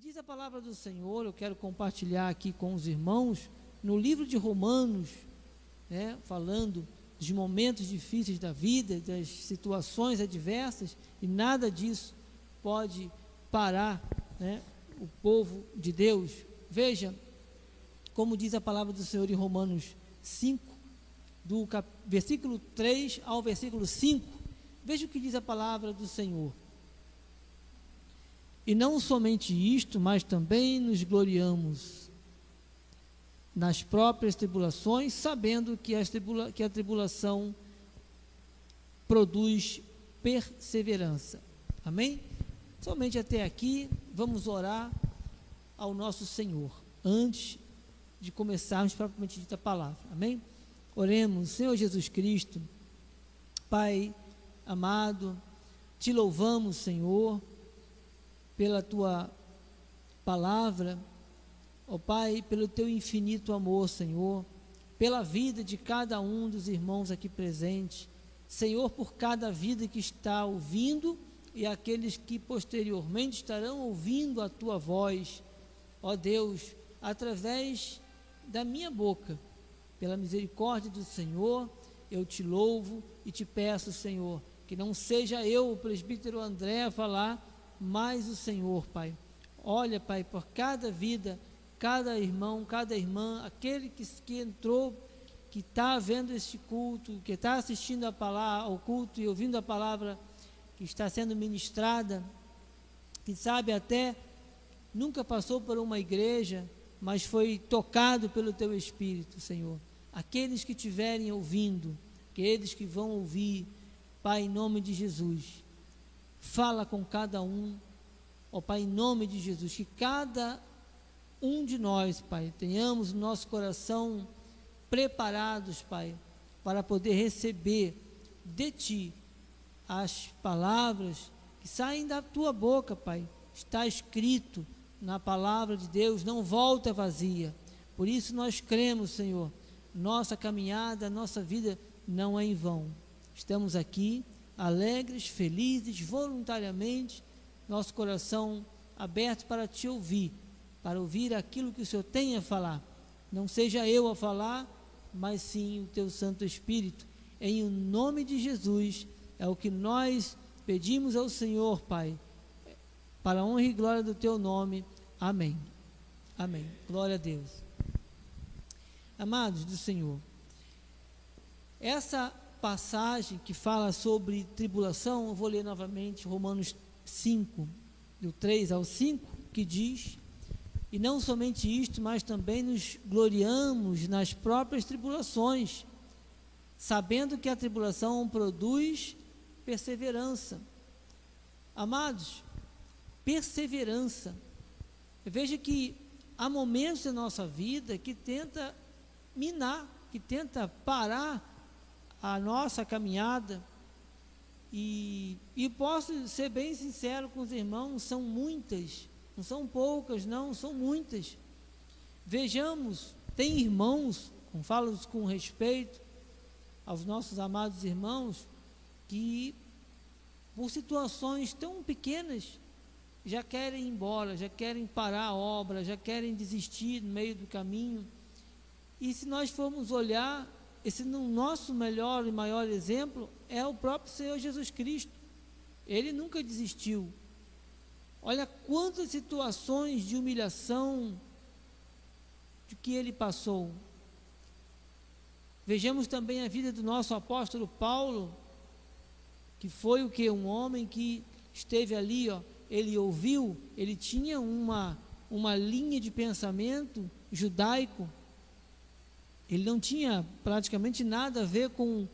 Diz a palavra do Senhor, eu quero compartilhar aqui com os irmãos, no livro de Romanos, né, falando dos momentos difíceis da vida, das situações adversas, e nada disso pode parar né, o povo de Deus. Veja como diz a palavra do Senhor em Romanos 5, do cap, versículo 3 ao versículo 5. Veja o que diz a palavra do Senhor. E não somente isto, mas também nos gloriamos nas próprias tribulações, sabendo que, tribula, que a tribulação produz perseverança. Amém? Somente até aqui, vamos orar ao nosso Senhor, antes de começarmos propriamente dita a palavra. Amém? Oremos, Senhor Jesus Cristo, Pai amado, te louvamos, Senhor, pela tua palavra, ó oh, Pai, pelo teu infinito amor, Senhor, pela vida de cada um dos irmãos aqui presentes, Senhor, por cada vida que está ouvindo e aqueles que posteriormente estarão ouvindo a tua voz, ó Deus, através da minha boca. Pela misericórdia do Senhor, eu te louvo e te peço, Senhor, que não seja eu, o presbítero André, a falar, mas o Senhor, Pai. Olha, Pai, por cada vida, cada irmão, cada irmã, aquele que, que entrou, que está vendo este culto, que está assistindo a palavra, ao culto e ouvindo a palavra que está sendo ministrada, que sabe até nunca passou por uma igreja, mas foi tocado pelo teu Espírito, Senhor. Aqueles que estiverem ouvindo, aqueles que vão ouvir, Pai, em nome de Jesus, fala com cada um, ó Pai, em nome de Jesus, que cada um de nós, Pai, tenhamos nosso coração preparados, Pai, para poder receber de Ti as palavras que saem da Tua boca, Pai. Está escrito na palavra de Deus não volta vazia. Por isso nós cremos, Senhor, nossa caminhada, nossa vida não é em vão. Estamos aqui alegres, felizes, voluntariamente, nosso coração aberto para te ouvir, para ouvir aquilo que o Senhor tem a falar. Não seja eu a falar, mas sim o teu Santo Espírito. Em o nome de Jesus é o que nós pedimos ao Senhor, Pai para a honra e glória do teu nome. Amém. Amém. Glória a Deus. Amados do Senhor, essa passagem que fala sobre tribulação, eu vou ler novamente Romanos 5, do 3 ao 5, que diz: E não somente isto, mas também nos gloriamos nas próprias tribulações, sabendo que a tribulação produz perseverança. Amados, perseverança. Veja que há momentos na nossa vida que tenta minar, que tenta parar a nossa caminhada. E, e posso ser bem sincero com os irmãos, são muitas, não são poucas, não, são muitas. Vejamos, tem irmãos, falo com respeito aos nossos amados irmãos, que por situações tão pequenas já querem ir embora, já querem parar a obra, já querem desistir no meio do caminho. E se nós formos olhar, esse nosso melhor e maior exemplo é o próprio Senhor Jesus Cristo. Ele nunca desistiu. Olha quantas situações de humilhação de que ele passou. Vejamos também a vida do nosso apóstolo Paulo, que foi o que um homem que esteve ali, ó, ele ouviu, ele tinha uma, uma linha de pensamento judaico, ele não tinha praticamente nada a ver com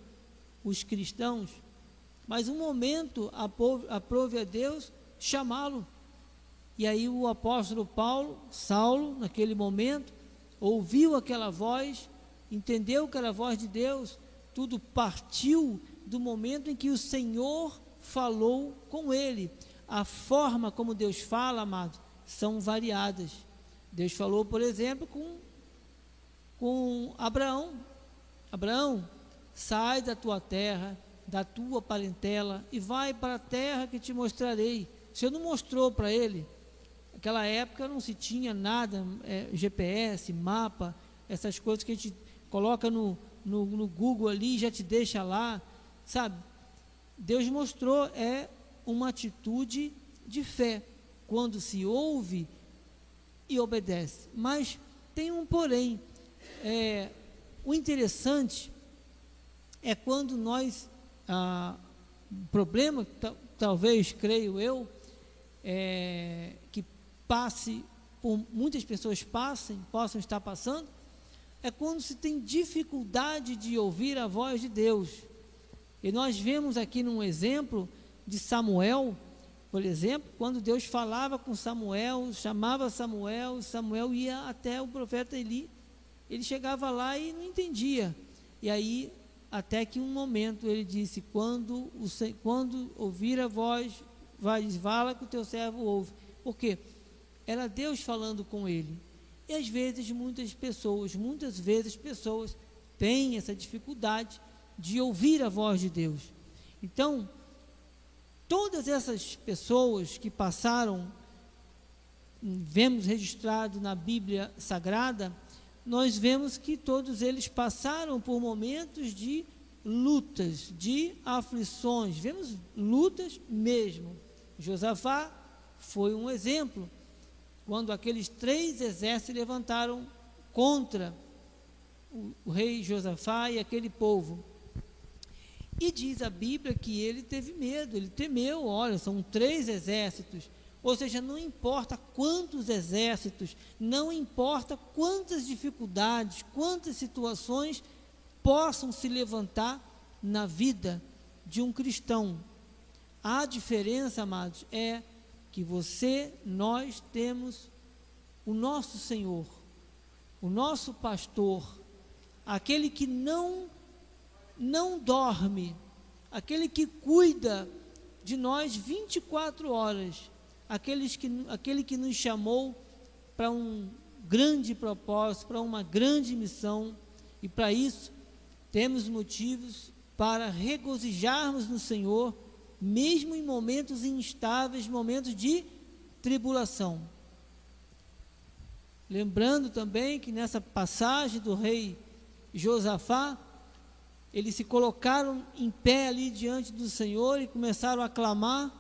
os cristãos, mas um momento aprove a Deus chamá-lo. E aí o apóstolo Paulo, Saulo, naquele momento, ouviu aquela voz, entendeu que era a voz de Deus, tudo partiu do momento em que o Senhor falou com ele a forma como Deus fala, amado, são variadas. Deus falou, por exemplo, com, com Abraão: Abraão, sai da tua terra, da tua parentela e vai para a terra que te mostrarei. O Senhor não mostrou para ele Naquela época não se tinha nada, é, GPS, mapa, essas coisas que a gente coloca no, no, no Google ali e já te deixa lá, sabe? Deus mostrou, é uma atitude de fé, quando se ouve e obedece. Mas tem um porém. É, o interessante é quando nós, ah, o problema, talvez, creio eu, é, que passe, por muitas pessoas passem, possam estar passando, é quando se tem dificuldade de ouvir a voz de Deus. E nós vemos aqui num exemplo de Samuel, por exemplo, quando Deus falava com Samuel, chamava Samuel, Samuel ia até o profeta Eli, ele chegava lá e não entendia. E aí, até que um momento ele disse: Quando, o, quando ouvir a voz, vai, fala que o teu servo ouve. Por quê? Era Deus falando com ele. E às vezes muitas pessoas, muitas vezes pessoas têm essa dificuldade de ouvir a voz de Deus. Então, todas essas pessoas que passaram, vemos registrado na Bíblia Sagrada, nós vemos que todos eles passaram por momentos de lutas, de aflições, vemos lutas mesmo. Josafá foi um exemplo quando aqueles três exércitos levantaram contra o, o rei Josafá e aquele povo. E diz a Bíblia que ele teve medo, ele temeu, olha, são três exércitos. Ou seja, não importa quantos exércitos, não importa quantas dificuldades, quantas situações possam se levantar na vida de um cristão. A diferença, amados, é que você, nós temos o nosso Senhor, o nosso pastor, aquele que não não dorme, aquele que cuida de nós 24 horas, aqueles que, aquele que nos chamou para um grande propósito, para uma grande missão, e para isso temos motivos para regozijarmos no Senhor mesmo em momentos instáveis, momentos de tribulação. Lembrando também que nessa passagem do rei Josafá, eles se colocaram em pé ali diante do Senhor e começaram a clamar,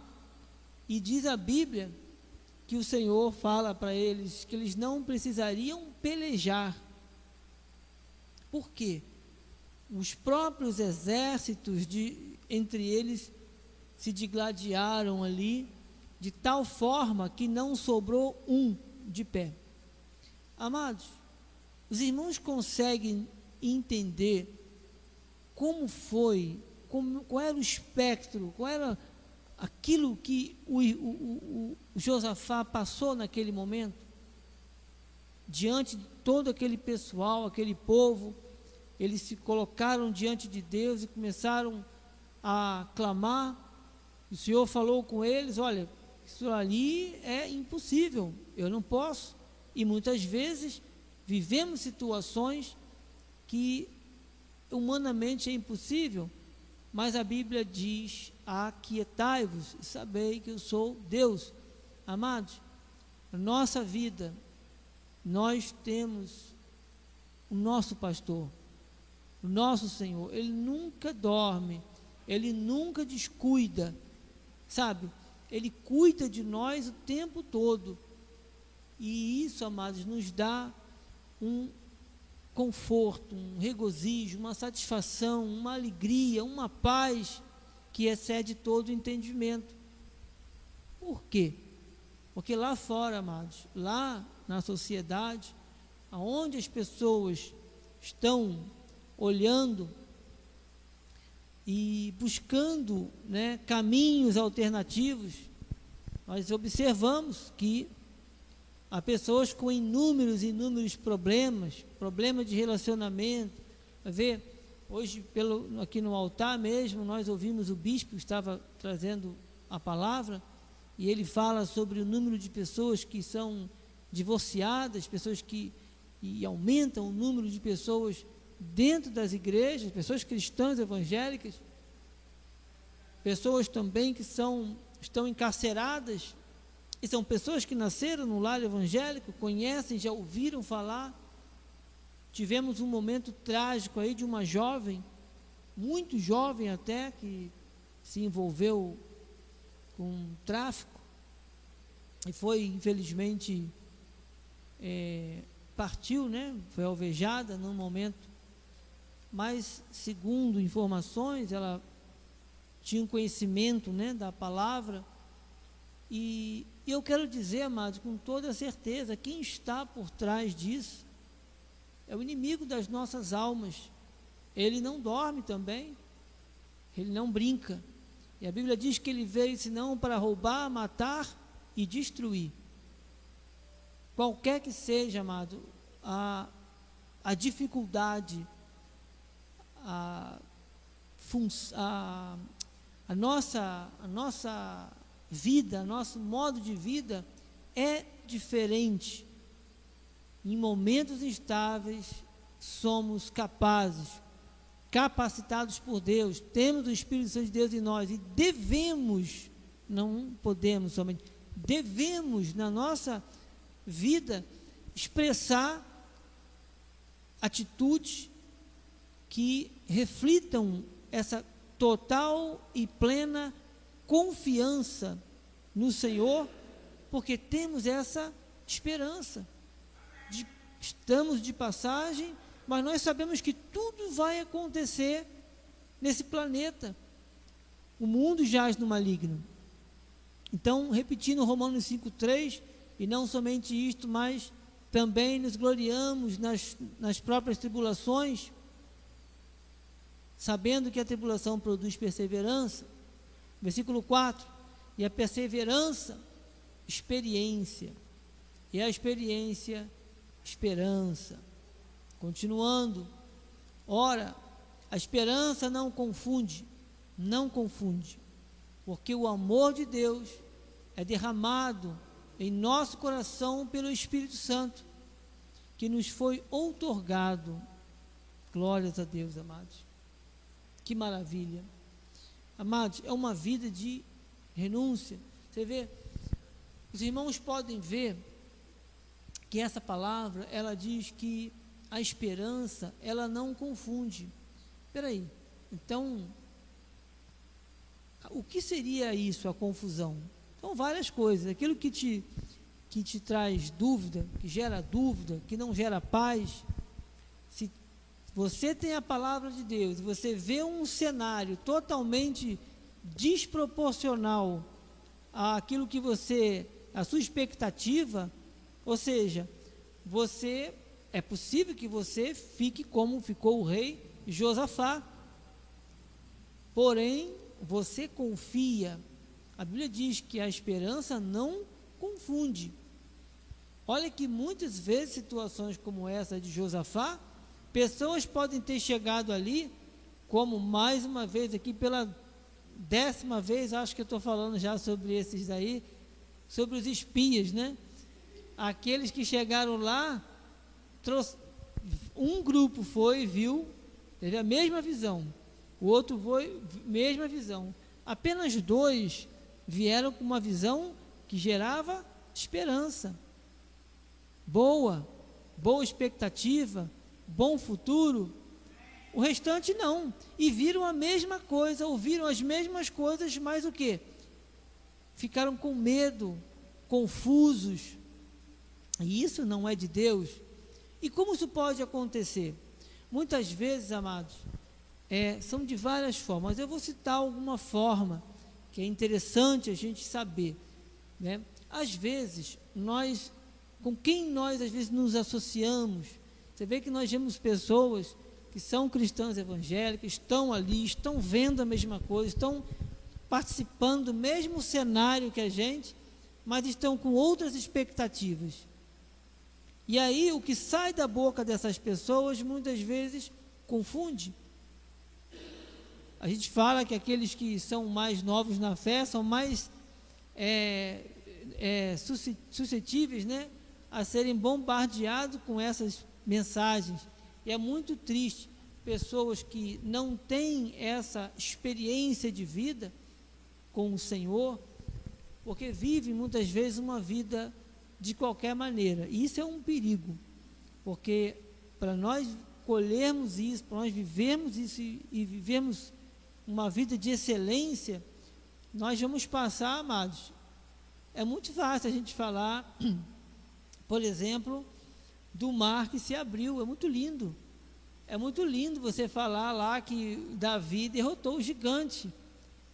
e diz a Bíblia que o Senhor fala para eles que eles não precisariam pelejar. Por quê? Os próprios exércitos de entre eles se digladiaram ali, de tal forma que não sobrou um de pé. Amados, os irmãos conseguem entender como foi, como, qual era o espectro, qual era aquilo que o, o, o, o Josafá passou naquele momento? Diante de todo aquele pessoal, aquele povo, eles se colocaram diante de Deus e começaram a clamar o Senhor falou com eles: olha, isso ali é impossível, eu não posso. E muitas vezes vivemos situações que humanamente é impossível, mas a Bíblia diz: aquietai-vos e sabei que eu sou Deus. Amados, nossa vida, nós temos o nosso pastor, o nosso Senhor, ele nunca dorme, ele nunca descuida sabe? Ele cuida de nós o tempo todo. E isso, amados, nos dá um conforto, um regozijo, uma satisfação, uma alegria, uma paz que excede todo o entendimento. Por quê? Porque lá fora, amados, lá na sociedade, aonde as pessoas estão olhando e buscando né, caminhos alternativos, nós observamos que há pessoas com inúmeros, inúmeros problemas, problemas de relacionamento. Ver, hoje pelo, aqui no altar mesmo, nós ouvimos o bispo que estava trazendo a palavra, e ele fala sobre o número de pessoas que são divorciadas, pessoas que e aumentam o número de pessoas dentro das igrejas, pessoas cristãs evangélicas, pessoas também que são estão encarceradas e são pessoas que nasceram no lar evangélico, conhecem, já ouviram falar. Tivemos um momento trágico aí de uma jovem, muito jovem até, que se envolveu com tráfico e foi, infelizmente, é, partiu, né? Foi alvejada num momento. Mas, segundo informações, ela tinha um conhecimento, né, da palavra. E, eu quero dizer, amados, com toda certeza, quem está por trás disso é o inimigo das nossas almas. Ele não dorme também, ele não brinca. E a Bíblia diz que ele veio senão para roubar, matar e destruir. Qualquer que seja, amado, a, a dificuldade, a, a, a, nossa, a nossa vida, nosso modo de vida é diferente. Em momentos instáveis, somos capazes, capacitados por Deus, temos o Espírito Santo de Deus em nós e devemos, não podemos somente, devemos na nossa vida expressar atitudes que reflitam essa total e plena confiança no Senhor, porque temos essa esperança. De, estamos de passagem, mas nós sabemos que tudo vai acontecer nesse planeta. O mundo jaz no maligno. Então, repetindo Romanos 5,3, e não somente isto, mas também nos gloriamos nas, nas próprias tribulações, sabendo que a tribulação produz perseverança. Versículo 4: E a perseverança, experiência, e a experiência, esperança. Continuando, ora, a esperança não confunde, não confunde, porque o amor de Deus é derramado em nosso coração pelo Espírito Santo, que nos foi outorgado. Glórias a Deus, amados. Que maravilha. Amados, é uma vida de renúncia. Você vê, os irmãos podem ver que essa palavra, ela diz que a esperança, ela não confunde. Espera aí. Então, o que seria isso, a confusão? São várias coisas. Aquilo que te, que te traz dúvida, que gera dúvida, que não gera paz. Você tem a palavra de Deus, você vê um cenário totalmente desproporcional àquilo que você, a sua expectativa, ou seja, você é possível que você fique como ficou o rei Josafá. Porém, você confia a Bíblia diz que a esperança não confunde. Olha que muitas vezes situações como essa de Josafá, pessoas podem ter chegado ali, como mais uma vez aqui pela décima vez, acho que eu estou falando já sobre esses aí, sobre os espias, né? Aqueles que chegaram lá, trouxe, um grupo foi, viu, teve a mesma visão, o outro foi, mesma visão. Apenas dois vieram com uma visão que gerava esperança. Boa, boa expectativa, bom futuro. O restante não. E viram a mesma coisa, ouviram as mesmas coisas, mas o que? Ficaram com medo, confusos. E isso não é de Deus. E como isso pode acontecer? Muitas vezes, amados, é, são de várias formas. Eu vou citar alguma forma que é interessante a gente saber, né? Às vezes, nós, com quem nós às vezes nos associamos, você vê que nós vemos pessoas que são cristãs evangélicas, estão ali, estão vendo a mesma coisa, estão participando do mesmo cenário que a gente, mas estão com outras expectativas. E aí o que sai da boca dessas pessoas muitas vezes confunde. A gente fala que aqueles que são mais novos na fé são mais é, é, suscetíveis né, a serem bombardeados com essas mensagens. E é muito triste pessoas que não têm essa experiência de vida com o Senhor porque vivem muitas vezes uma vida de qualquer maneira. E isso é um perigo, porque para nós colhermos isso, para nós vivermos isso e, e vivermos uma vida de excelência, nós vamos passar, amados. É muito fácil a gente falar, por exemplo, do mar que se abriu, é muito lindo. É muito lindo você falar lá que Davi derrotou o gigante.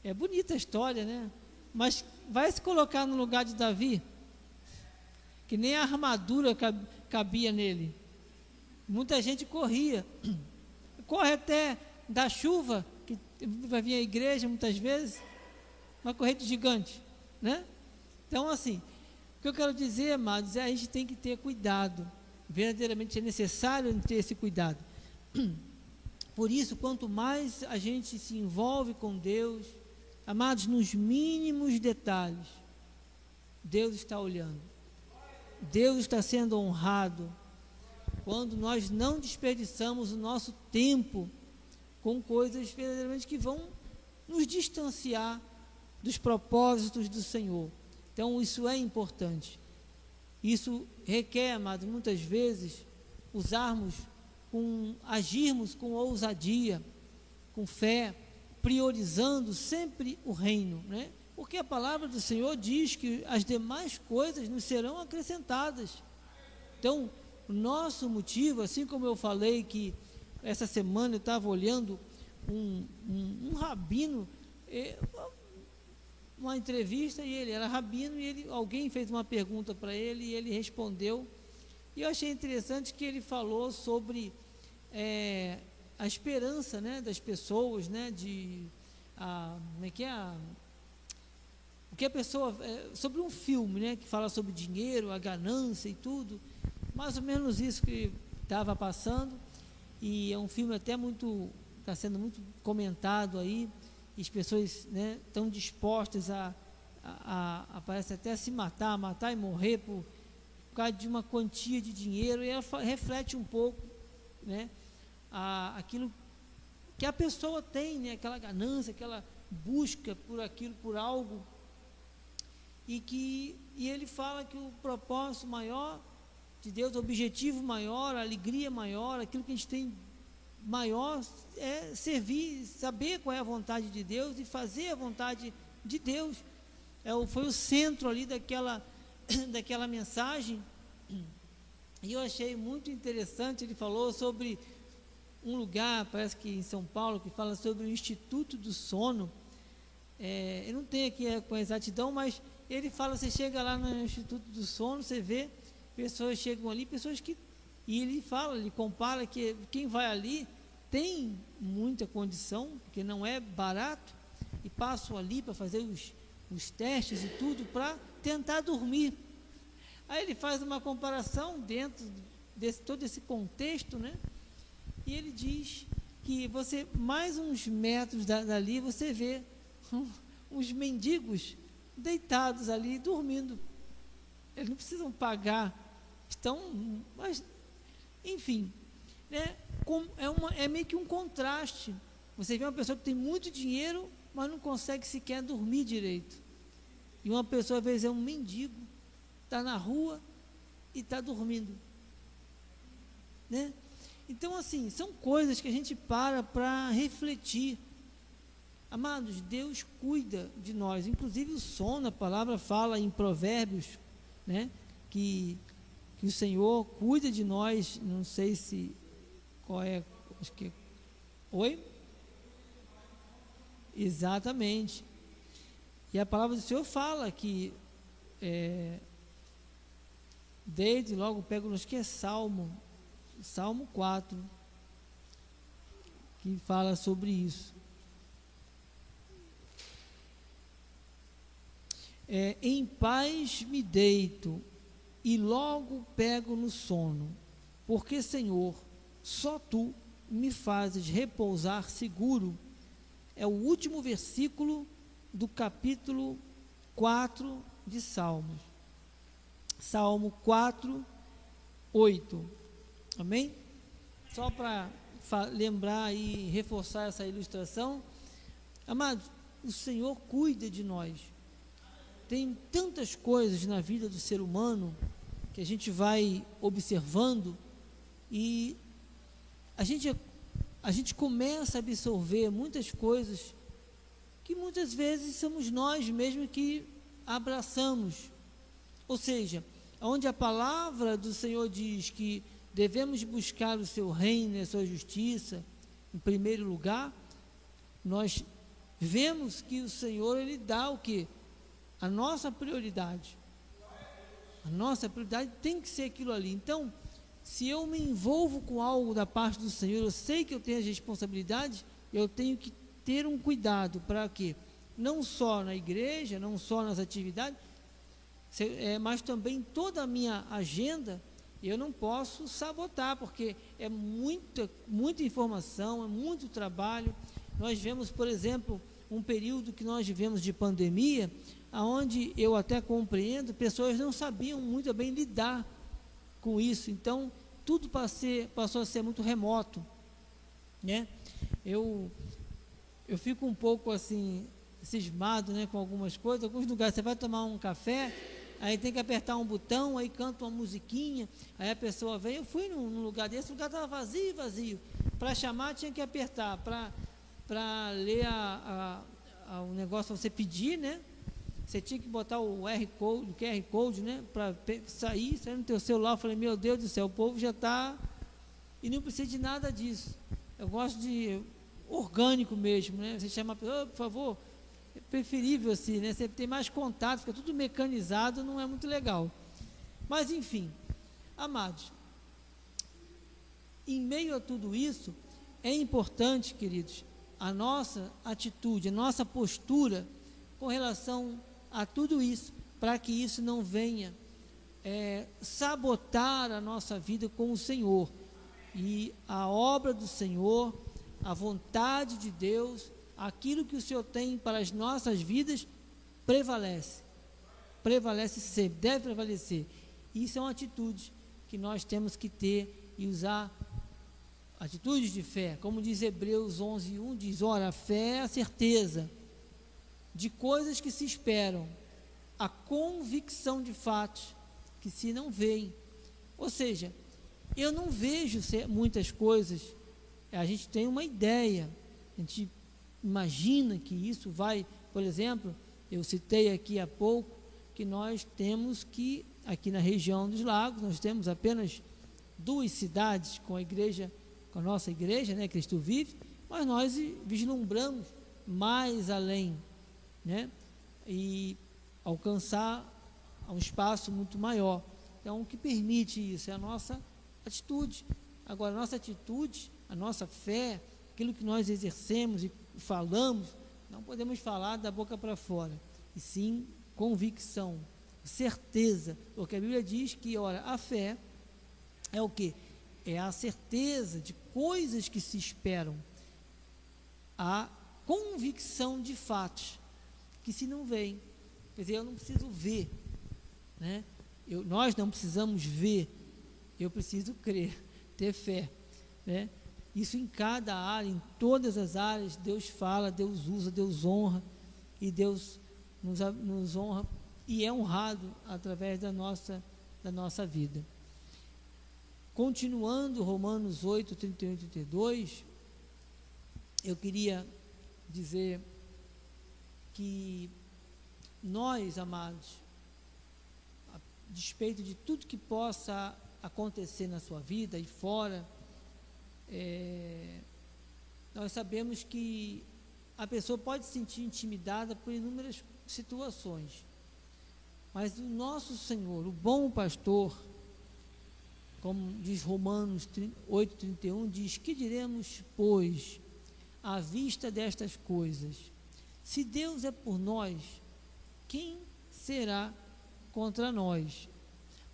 É bonita a história, né? Mas vai se colocar no lugar de Davi, que nem a armadura cabia nele. Muita gente corria. Corre até da chuva, que vai vir à igreja muitas vezes, vai correr de gigante, né? Então, assim, o que eu quero dizer, amados, é a gente tem que ter cuidado. Verdadeiramente é necessário ter esse cuidado. Por isso, quanto mais a gente se envolve com Deus, amados, nos mínimos detalhes, Deus está olhando. Deus está sendo honrado quando nós não desperdiçamos o nosso tempo com coisas verdadeiramente que vão nos distanciar dos propósitos do Senhor. Então, isso é importante. Isso requer, amados, muitas vezes, usarmos com agirmos com ousadia, com fé, priorizando sempre o reino, né? Porque a palavra do Senhor diz que as demais coisas nos serão acrescentadas. Então, o nosso motivo, assim como eu falei que essa semana eu estava olhando um, um, um rabino, eh, uma entrevista e ele era rabino e ele, alguém fez uma pergunta para ele e ele respondeu. E eu achei interessante que ele falou sobre é, a esperança né, das pessoas, né, de a, como é que é a, o que a pessoa é, sobre um filme, né, que fala sobre dinheiro, a ganância e tudo, mais ou menos isso que estava passando. E é um filme até muito está sendo muito comentado aí as pessoas né, estão dispostas a, a, a, a parece até se matar, matar e morrer por, por causa de uma quantia de dinheiro e ela reflete um pouco, né, a, aquilo que a pessoa tem, né, aquela ganância, aquela busca por aquilo, por algo, e que e ele fala que o propósito maior de Deus, o objetivo maior, a alegria maior, aquilo que a gente tem maior é servir, saber qual é a vontade de Deus e fazer a vontade de Deus. É, foi o centro ali daquela, daquela mensagem. E eu achei muito interessante, ele falou sobre um lugar, parece que em São Paulo, que fala sobre o Instituto do Sono. É, eu não tenho aqui com exatidão, mas ele fala, você chega lá no Instituto do Sono, você vê pessoas chegam ali, pessoas que e ele fala, ele compara que quem vai ali tem muita condição, porque não é barato, e passam ali para fazer os, os testes e tudo para tentar dormir. Aí ele faz uma comparação dentro desse todo esse contexto, né? E ele diz que você, mais uns metros dali, você vê uns mendigos deitados ali, dormindo. Eles não precisam pagar, estão, mas, enfim, né? é, uma, é meio que um contraste. Você vê uma pessoa que tem muito dinheiro, mas não consegue sequer dormir direito. E uma pessoa, às vezes, é um mendigo, está na rua e está dormindo. Né? Então, assim, são coisas que a gente para para refletir. Amados, Deus cuida de nós. Inclusive o sono, a palavra fala em Provérbios, né? Que, que o Senhor cuida de nós. Não sei se qual é, acho que Oi? Exatamente. E a palavra do Senhor fala que é, desde logo pego nos que é Salmo Salmo 4, que fala sobre isso. É, em paz me deito e logo pego no sono, porque, Senhor, só tu me fazes repousar seguro. É o último versículo do capítulo 4 de Salmos. Salmo 4, 8. Amém? Só para lembrar e reforçar essa ilustração. Amados, o Senhor cuida de nós. Tem tantas coisas na vida do ser humano que a gente vai observando e a gente, a gente começa a absorver muitas coisas que muitas vezes somos nós mesmos que abraçamos. Ou seja, onde a palavra do Senhor diz que devemos buscar o seu reino e a sua justiça em primeiro lugar, nós vemos que o Senhor ele dá o que? A nossa prioridade. A nossa prioridade tem que ser aquilo ali. Então, se eu me envolvo com algo da parte do Senhor, eu sei que eu tenho as responsabilidades, eu tenho que ter um cuidado para quê? Não só na igreja, não só nas atividades, é, mas também toda a minha agenda, eu não posso sabotar, porque é muita, muita informação, é muito trabalho. Nós vemos, por exemplo, um período que nós vivemos de pandemia, aonde eu até compreendo, pessoas não sabiam muito bem lidar com isso. Então, tudo passou a ser muito remoto, né? Eu eu fico um pouco assim cismado, né, com algumas coisas. Alguns lugares você vai tomar um café, aí tem que apertar um botão, aí canta uma musiquinha, aí a pessoa vem. Eu fui num, num lugar desse, o lugar estava vazio, vazio. Para chamar tinha que apertar, para para ler a, a, a, o negócio você pedir, né? Você tinha que botar o R code, o QR code, né? Para sair, sair no teu celular. Eu falei, meu Deus do céu, o povo já está. E não precisa de nada disso. Eu gosto de orgânico mesmo, né? Você chama a pessoa, oh, por favor, é preferível assim, né? Você tem mais contato, fica tudo mecanizado, não é muito legal. Mas enfim, amados, em meio a tudo isso, é importante, queridos, a nossa atitude, a nossa postura com relação a tudo isso, para que isso não venha é, sabotar a nossa vida com o Senhor. E a obra do Senhor, a vontade de Deus, aquilo que o Senhor tem para as nossas vidas, prevalece. Prevalece sempre, deve prevalecer. Isso é uma atitude que nós temos que ter e usar atitudes de fé. Como diz Hebreus 11, 1, diz, ora, a fé é a certeza de coisas que se esperam, a convicção de fatos que se não veem. Ou seja, eu não vejo muitas coisas, a gente tem uma ideia, a gente imagina que isso vai, por exemplo, eu citei aqui há pouco que nós temos que, aqui na região dos lagos, nós temos apenas duas cidades com a igreja, com a nossa igreja, né, Cristo vive, mas nós vislumbramos mais além né? E alcançar um espaço muito maior. Então, o que permite isso é a nossa atitude. Agora, a nossa atitude, a nossa fé, aquilo que nós exercemos e falamos, não podemos falar da boca para fora, e sim convicção, certeza, porque a Bíblia diz que, ora, a fé é o que? É a certeza de coisas que se esperam, a convicção de fatos que se não veem. Quer dizer, eu não preciso ver, né? Eu, nós não precisamos ver, eu preciso crer, ter fé, né? Isso em cada área, em todas as áreas, Deus fala, Deus usa, Deus honra e Deus nos, nos honra e é honrado através da nossa, da nossa vida. Continuando Romanos 8, 31 e 32, eu queria dizer que nós, amados, a despeito de tudo que possa acontecer na sua vida e fora, é, nós sabemos que a pessoa pode se sentir intimidada por inúmeras situações. Mas o nosso Senhor, o bom pastor, como diz Romanos 8,31, diz: Que diremos, pois, à vista destas coisas? Se Deus é por nós, quem será contra nós?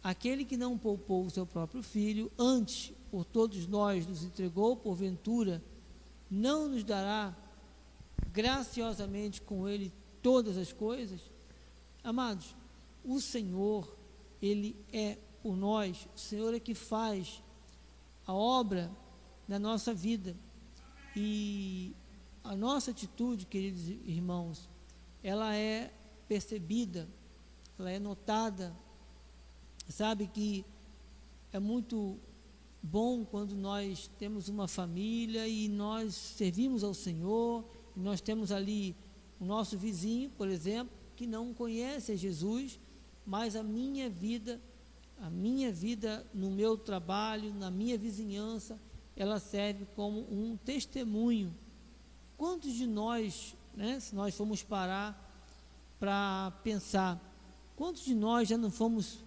Aquele que não poupou o seu próprio filho, antes por todos nós nos entregou, porventura, não nos dará graciosamente com ele todas as coisas? Amados, o Senhor, ele é por nós, o Senhor é que faz a obra na nossa vida. E a nossa atitude, queridos irmãos, ela é percebida ela é notada. Sabe que é muito bom quando nós temos uma família e nós servimos ao Senhor, e nós temos ali o nosso vizinho, por exemplo, que não conhece Jesus, mas a minha vida, a minha vida no meu trabalho, na minha vizinhança, ela serve como um testemunho. Quantos de nós, né, se nós formos parar para pensar, quantos de nós já não fomos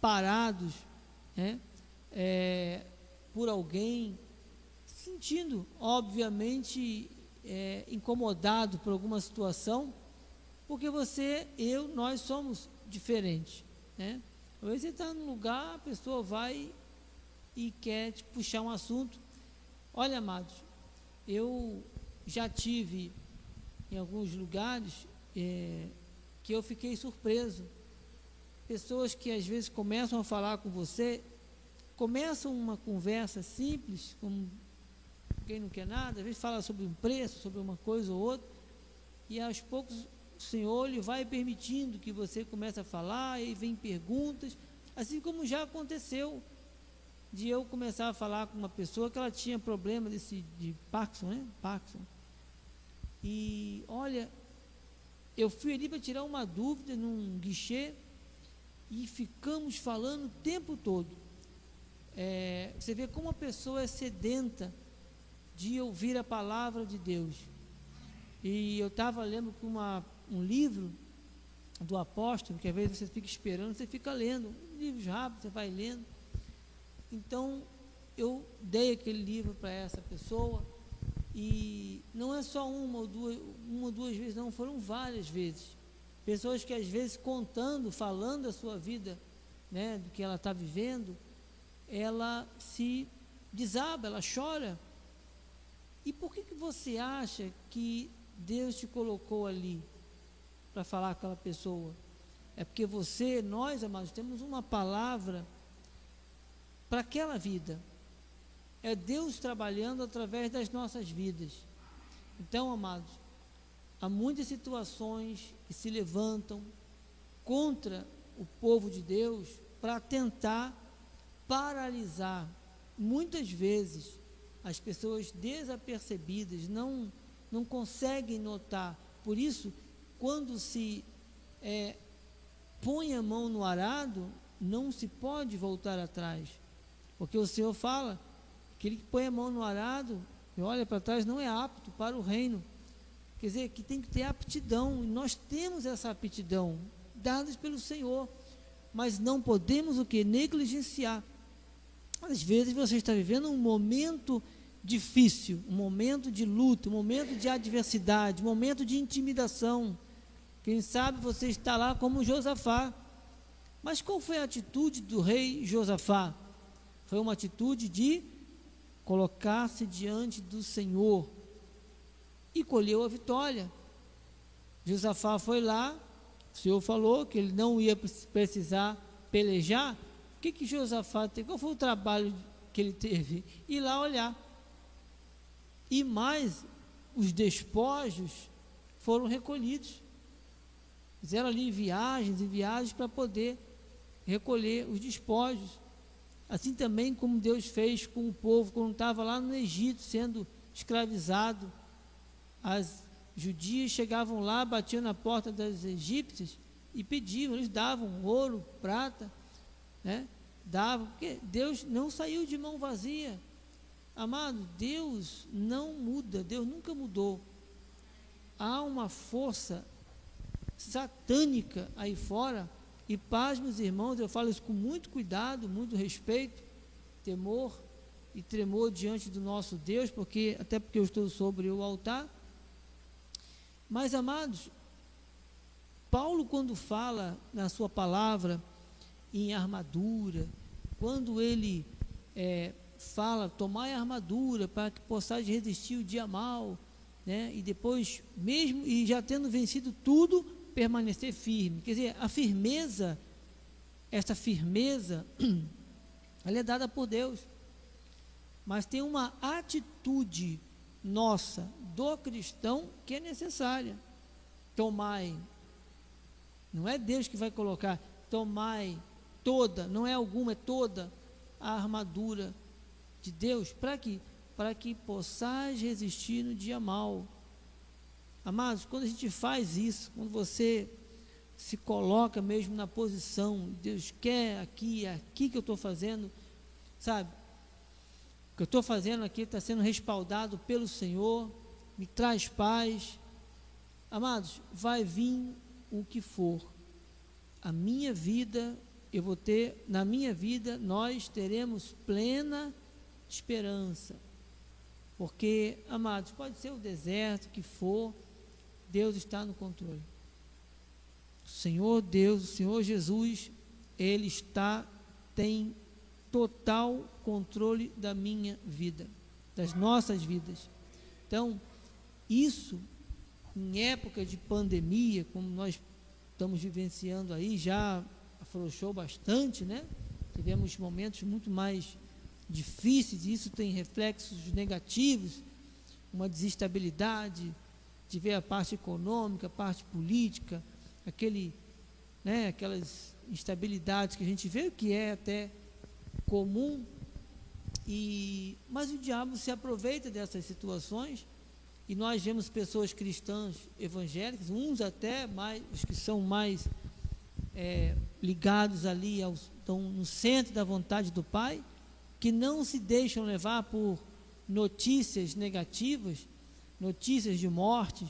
parados, né, é, por alguém, sentindo, obviamente, é, incomodado por alguma situação, porque você, eu, nós somos diferentes, né? Às vezes você está num lugar, a pessoa vai e quer te puxar um assunto. Olha, amados, eu já tive em alguns lugares é, que eu fiquei surpreso. Pessoas que às vezes começam a falar com você começam uma conversa simples, como quem não quer nada, às vezes fala sobre um preço, sobre uma coisa ou outra, e aos poucos o Senhor lhe vai permitindo que você comece a falar, e vem perguntas, assim como já aconteceu de eu começar a falar com uma pessoa que ela tinha problema desse, de Parkinson, né? Parkinson. E olha, eu fui ali para tirar uma dúvida num guichê e ficamos falando o tempo todo é, você vê como a pessoa é sedenta de ouvir a palavra de Deus. E eu estava lendo uma, um livro do apóstolo, que às vezes você fica esperando, você fica lendo, livros rápidos, você vai lendo. Então, eu dei aquele livro para essa pessoa, e não é só uma ou duas, uma ou duas vezes, não, foram várias vezes. Pessoas que às vezes contando, falando a sua vida, né, do que ela está vivendo, ela se desaba, ela chora. E por que, que você acha que Deus te colocou ali para falar com aquela pessoa? É porque você, nós, amados, temos uma palavra para aquela vida. É Deus trabalhando através das nossas vidas. Então, amados, há muitas situações que se levantam contra o povo de Deus para tentar paralisar. Muitas vezes as pessoas desapercebidas não, não conseguem notar. Por isso, quando se é, põe a mão no arado, não se pode voltar atrás. Porque o Senhor fala que ele que põe a mão no arado e olha para trás não é apto para o reino. Quer dizer, que tem que ter aptidão, e nós temos essa aptidão, dadas pelo Senhor, mas não podemos o que? Negligenciar. Às vezes você está vivendo um momento difícil, um momento de luta, um momento de adversidade, um momento de intimidação. Quem sabe você está lá como Josafá. Mas qual foi a atitude do rei Josafá? Foi uma atitude de colocar-se diante do Senhor e colheu a vitória. Josafá foi lá, o Senhor falou que ele não ia precisar pelejar, o que, que Josafá teve? Qual foi o trabalho que ele teve? Ir lá olhar. E mais, os despojos foram recolhidos. Fizeram ali viagens e viagens para poder recolher os despojos. Assim também como Deus fez com o povo quando estava lá no Egito sendo escravizado. As judias chegavam lá, batiam na porta das egípcias e pediam, eles davam ouro, prata, né? Dava, porque Deus não saiu de mão vazia. Amado, Deus não muda, Deus nunca mudou. Há uma força satânica aí fora, e paz, meus irmãos, eu falo isso com muito cuidado, muito respeito, temor e tremor diante do nosso Deus, porque até porque eu estou sobre o altar. Mas amados, Paulo quando fala na sua palavra em armadura, quando ele é, fala, tomai a armadura para que possais resistir o dia mal, né? e depois, mesmo e já tendo vencido tudo, permanecer firme. Quer dizer, a firmeza, essa firmeza, ela é dada por Deus. Mas tem uma atitude nossa, do cristão, que é necessária. Tomai Não é Deus que vai colocar, tomai toda, não é alguma, é toda a armadura de Deus. Para que? Para que possais resistir no dia mal. Amados, quando a gente faz isso, quando você se coloca mesmo na posição, Deus quer aqui, é aqui que eu estou fazendo, sabe? O que eu estou fazendo aqui está sendo respaldado pelo Senhor, me traz paz. Amados, vai vir o que for. A minha vida, eu vou ter, na minha vida, nós teremos plena esperança. Porque, amados, pode ser o deserto que for, Deus está no controle. O Senhor Deus, o Senhor Jesus, Ele está, tem total controle da minha vida, das nossas vidas. Então, isso, em época de pandemia, como nós estamos vivenciando aí, já afrouxou bastante, né? Tivemos momentos muito mais difíceis, e isso tem reflexos negativos, uma desestabilidade, de ver a parte econômica, a parte política, aquele, né, aquelas instabilidades que a gente vê que é até comum e mas o diabo se aproveita dessas situações e nós vemos pessoas cristãs evangélicas, uns até mais os que são mais é, ligados ali aos, estão no centro da vontade do Pai, que não se deixam levar por notícias negativas notícias de mortes,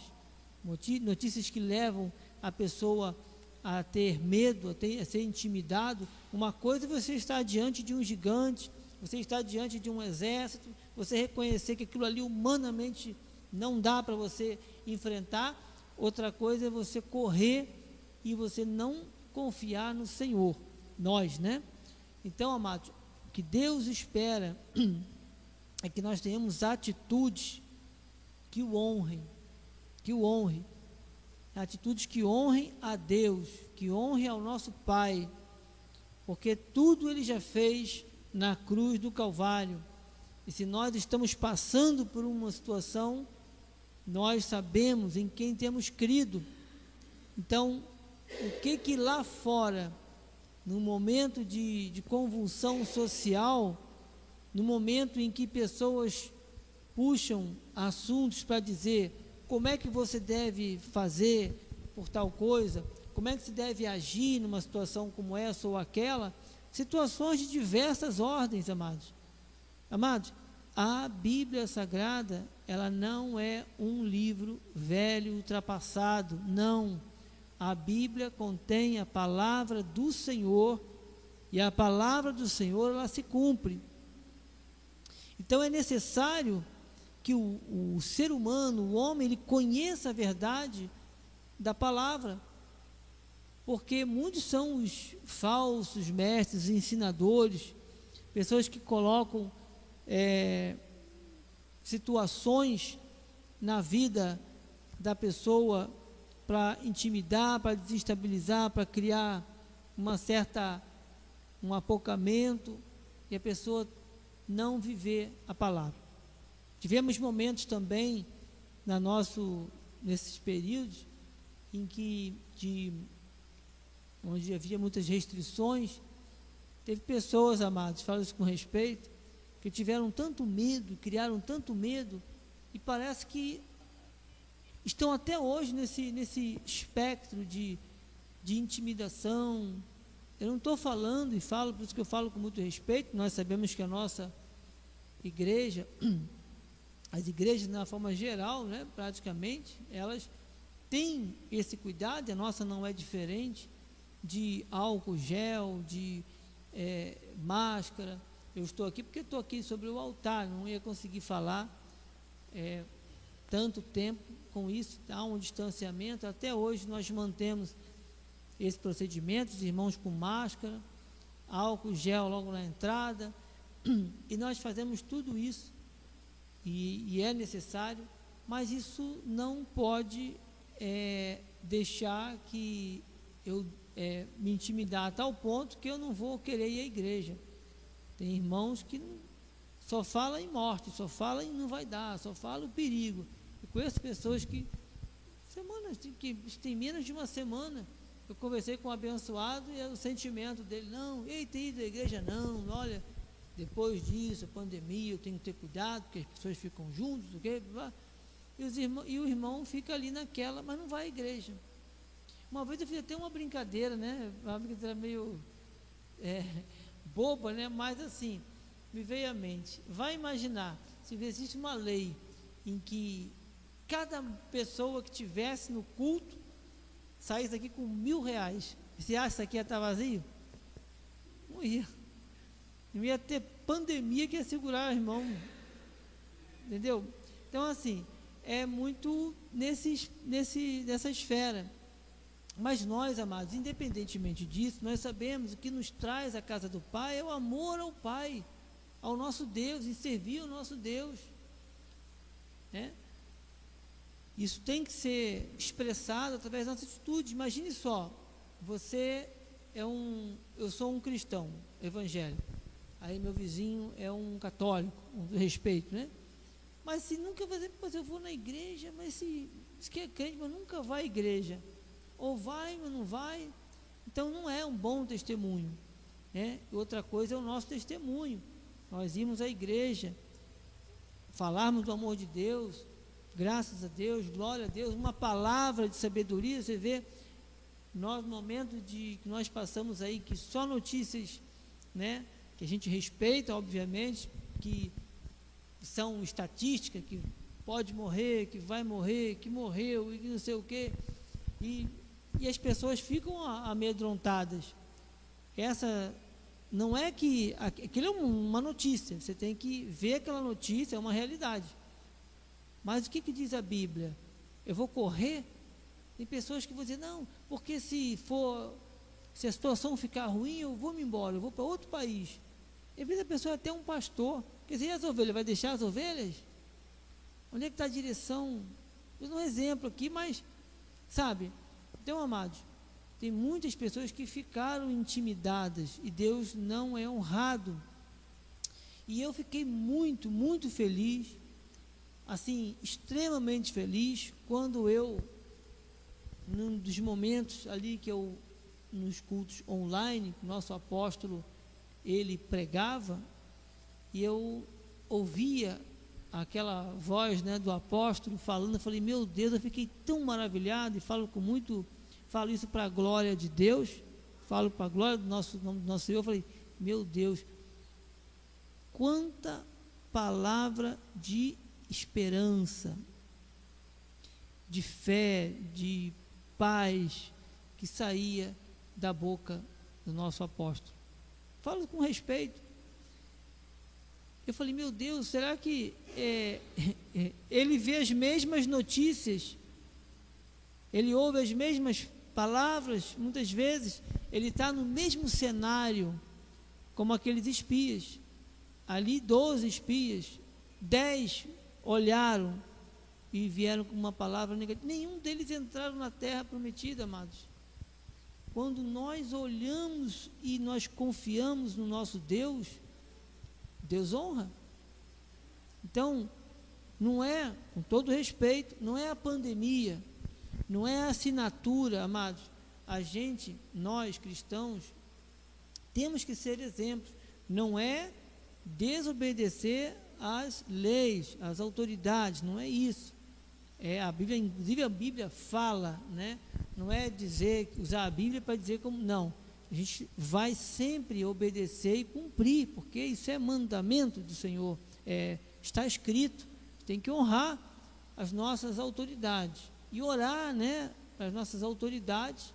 notícias que levam a pessoa a ter medo, a, ter, a ser intimidado. Uma coisa é você estar diante de um gigante, você está diante de um exército, você reconhecer que aquilo ali humanamente não dá para você enfrentar. Outra coisa é você correr e você não confiar no Senhor, nós, né? Então, amados, o que Deus espera é que nós tenhamos atitudes que o honrem, que o honre. Atitudes que honrem a Deus, que honrem ao nosso Pai, porque tudo Ele já fez na cruz do Calvário. E se nós estamos passando por uma situação, nós sabemos em quem temos crido. Então, o que que lá fora, no momento de, de convulsão social, no momento em que pessoas puxam assuntos para dizer como é que você deve fazer por tal coisa, como é que se deve agir numa situação como essa ou aquela, situações de diversas ordens, amados. Amados, a Bíblia Sagrada, ela não é um livro velho, ultrapassado, não. A Bíblia contém a palavra do Senhor e a palavra do Senhor ela se cumpre. Então é necessário que o, o ser humano, o homem, ele conheça a verdade da palavra. Porque muitos são os falsos mestres, ensinadores, pessoas que colocam é, situações na vida da pessoa para intimidar, para desestabilizar, para criar uma certa um apocamento e a pessoa não viver a palavra. Tivemos momentos também na nosso, nesses períodos em que de, onde havia muitas restrições, teve pessoas, amados, falo isso com respeito, que tiveram tanto medo, criaram tanto medo, e parece que estão até hoje nesse, nesse espectro de, de intimidação. Eu não estou falando, e falo, por isso que eu falo com muito respeito, nós sabemos que a nossa igreja as igrejas, na forma geral, né, praticamente, elas têm esse cuidado, a nossa não é diferente, de álcool gel, de é, máscara. Eu estou aqui porque estou aqui sobre o altar, não ia conseguir falar é, tanto tempo com isso, há um distanciamento. Até hoje nós mantemos esse procedimento, os irmãos com máscara, álcool gel logo na entrada, e nós fazemos tudo isso e, e é necessário, mas isso não pode é, deixar que eu é, me intimidar a tal ponto que eu não vou querer ir à igreja. Tem irmãos que só falam em morte, só falam em não vai dar, só falam o perigo. Eu conheço pessoas que semanas que tem menos de uma semana Eu conversei com o abençoado e o sentimento dele, não, ei, tem ido à igreja não, olha, depois disso, a pandemia, eu tenho que ter cuidado, porque as pessoas ficam juntos, o quê? E, e o irmão fica ali naquela, mas não vai à igreja. Uma vez eu fiz até uma brincadeira, né? Uma brincadeira meio é, boba, né? Mas assim, me veio à mente. Vai imaginar, se existe uma lei em que cada pessoa que tivesse no culto saísse aqui com mil reais. Você acha que aqui ia estar vazio? Não ia. Não ia ter pandemia que ia segurar, irmão. Entendeu? Então, assim, é muito nesse, nesse, nessa esfera. Mas nós, amados, independentemente disso, nós sabemos o que nos traz a casa do Pai é o amor ao Pai, ao nosso Deus, e servir ao nosso Deus. Né? Isso tem que ser expressado através da nossa atitude. Imagine só, você é um, eu sou um cristão evangélico. Aí meu vizinho é um católico, um respeito, né? Mas se nunca vai dizer, eu vou na igreja, mas se, se quer é crente, mas nunca vai à igreja. Ou vai, mas não vai. Então não é um bom testemunho. Né? Outra coisa é o nosso testemunho. Nós irmos à igreja, falarmos do amor de Deus, graças a Deus, glória a Deus, uma palavra de sabedoria, você vê, nós, no momento de que nós passamos aí, que só notícias, né, que a gente respeita, obviamente, que são estatísticas, que pode morrer, que vai morrer, que morreu, e não sei o quê, e, e as pessoas ficam amedrontadas. Essa não é que aquilo é uma notícia, você tem que ver aquela notícia, é uma realidade. Mas o que, que diz a Bíblia? Eu vou correr? Tem pessoas que vão dizer, não, porque se for, se a situação ficar ruim, eu vou me embora, eu vou para outro país. Às vezes a pessoa até um pastor. Quer dizer, as ovelhas? Vai deixar as ovelhas? Onde é que está a direção? Eu dou um exemplo aqui, mas, sabe, então, amados, tem muitas pessoas que ficaram intimidadas e Deus não é honrado. E eu fiquei muito, muito feliz, assim, extremamente feliz, quando eu, num dos momentos ali que eu, nos cultos online, nosso apóstolo, ele pregava, e eu ouvia aquela voz né, do apóstolo falando, eu falei, meu Deus, eu fiquei tão maravilhado e falo com muito falo isso para a glória de Deus, falo para a glória do nosso, do nosso Senhor, eu falei, meu Deus, quanta palavra de esperança, de fé, de paz que saía da boca do nosso apóstolo. Falo com respeito. Eu falei, meu Deus, será que é, ele vê as mesmas notícias? Ele ouve as mesmas palavras, muitas vezes, ele está no mesmo cenário como aqueles espias. Ali, 12 espias, 10 olharam e vieram com uma palavra negativa. Nenhum deles entraram na terra prometida, amados. Quando nós olhamos e nós confiamos no nosso Deus, Deus honra. Então, não é, com todo respeito, não é a pandemia, não é assinatura, amados. A gente, nós cristãos, temos que ser exemplos. Não é desobedecer às leis, às autoridades, não é isso. É a Bíblia, inclusive a Bíblia fala, né? Não é dizer, usar a Bíblia para dizer como não. A gente vai sempre obedecer e cumprir, porque isso é mandamento do Senhor. É, está escrito. Tem que honrar as nossas autoridades e orar, né, para as nossas autoridades.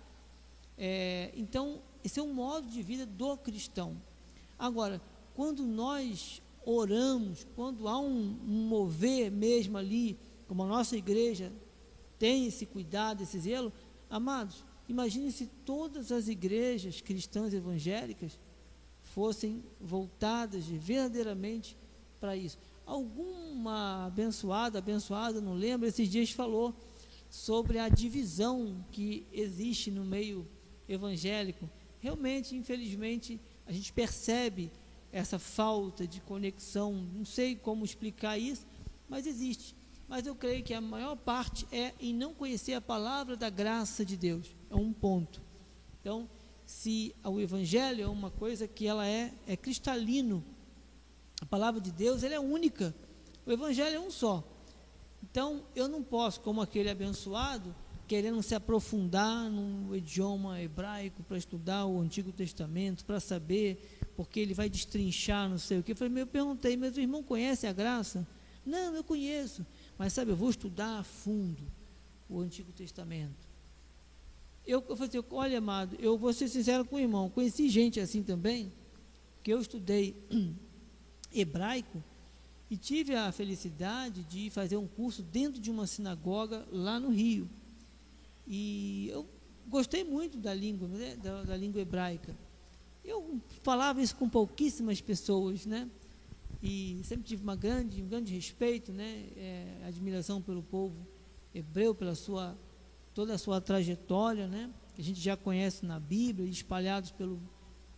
É, então, esse é um modo de vida do cristão. Agora, quando nós oramos, quando há um, um mover mesmo ali, como a nossa igreja tem esse cuidado, esse zelo, amados, imagine se todas as igrejas cristãs evangélicas fossem voltadas verdadeiramente para isso. Alguma abençoada, abençoada, não lembro, esses dias falou sobre a divisão que existe no meio evangélico. Realmente, infelizmente, a gente percebe essa falta de conexão. Não sei como explicar isso, mas existe. Mas eu creio que a maior parte é em não conhecer a palavra da graça de Deus. É um ponto. Então, se o evangelho é uma coisa que ela é, é cristalino, a palavra de Deus ela é única. O evangelho é um só. Então, eu não posso, como aquele abençoado, querendo se aprofundar no idioma hebraico para estudar o Antigo Testamento, para saber, porque ele vai destrinchar, não sei o que. Eu, falei, eu perguntei, mas o irmão conhece a graça? Não, eu conheço. Mas sabe, eu vou estudar a fundo o Antigo Testamento. Eu, eu falei, assim, olha, amado, eu vou ser sincero com o irmão, conheci gente assim também, que eu estudei hebraico e tive a felicidade de fazer um curso dentro de uma sinagoga lá no Rio. E eu gostei muito da língua, né, da, da língua hebraica. Eu falava isso com pouquíssimas pessoas, né? E sempre tive uma grande, um grande respeito, né? É, admiração pelo povo hebreu, pela sua toda a sua trajetória, né? Que a gente já conhece na Bíblia, espalhados pelos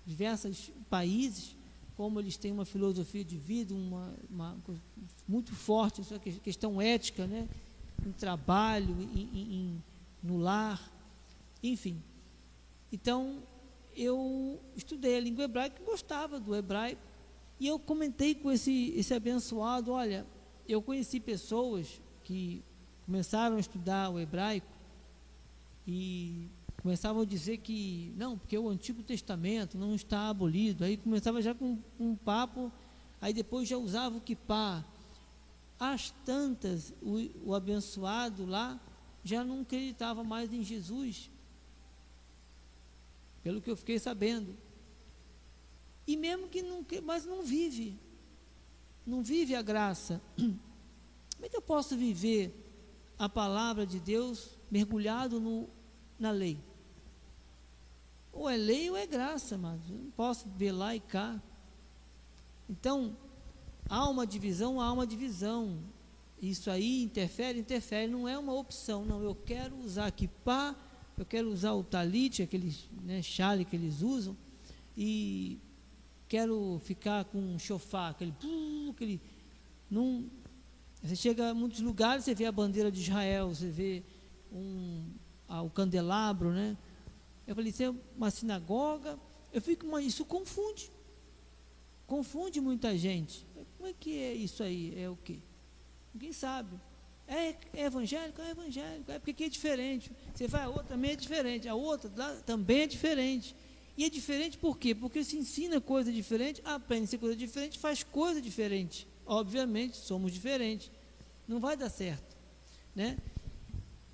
diversos países como eles têm uma filosofia de vida, uma, uma muito forte, essa questão ética, né? em trabalho, em, em, no lar, enfim. Então, eu estudei a língua hebraica, gostava do hebraico, e eu comentei com esse, esse abençoado, olha, eu conheci pessoas que começaram a estudar o hebraico e começavam a dizer que não, porque o Antigo Testamento não está abolido. Aí começava já com um papo, aí depois já usava o kipá. As tantas, o, o abençoado lá já não acreditava mais em Jesus, pelo que eu fiquei sabendo. E mesmo que não, mas não vive, não vive a graça. Como é que eu posso viver a palavra de Deus mergulhado no, na lei? Ou é lei ou é graça, mas eu não posso ver lá e cá. Então, há uma divisão, há uma divisão. Isso aí interfere, interfere, não é uma opção, não. Eu quero usar aqui pá, eu quero usar o talite, aqueles né, chale que eles usam, e quero ficar com um chofar, aquele, aquele num, você chega a muitos lugares, você vê a bandeira de Israel, você vê um, ah, o candelabro, né? Eu falei, isso é uma sinagoga. Eu fico, mas isso confunde. Confunde muita gente. Como é que é isso aí? É o quê? Ninguém sabe. É, é evangélico? É evangélico. É porque aqui é diferente. Você vai a outra também é diferente. A outra lá também é diferente. E é diferente por quê? Porque se ensina coisa diferente, aprende coisa diferente, faz coisa diferente. Obviamente, somos diferentes. Não vai dar certo. Né?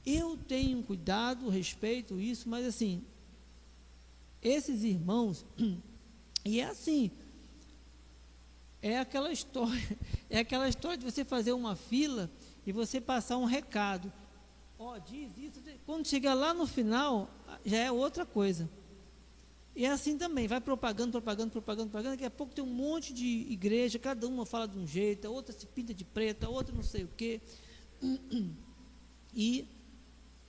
Eu tenho cuidado, respeito isso, mas assim, esses irmãos, e é assim, é aquela história, é aquela história de você fazer uma fila e você passar um recado. Ó, oh, diz isso, quando chegar lá no final, já é outra coisa. E é assim também, vai propagando, propagando, propagando, propagando. Daqui a pouco tem um monte de igreja, cada uma fala de um jeito, a outra se pinta de preta, a outra não sei o quê. E,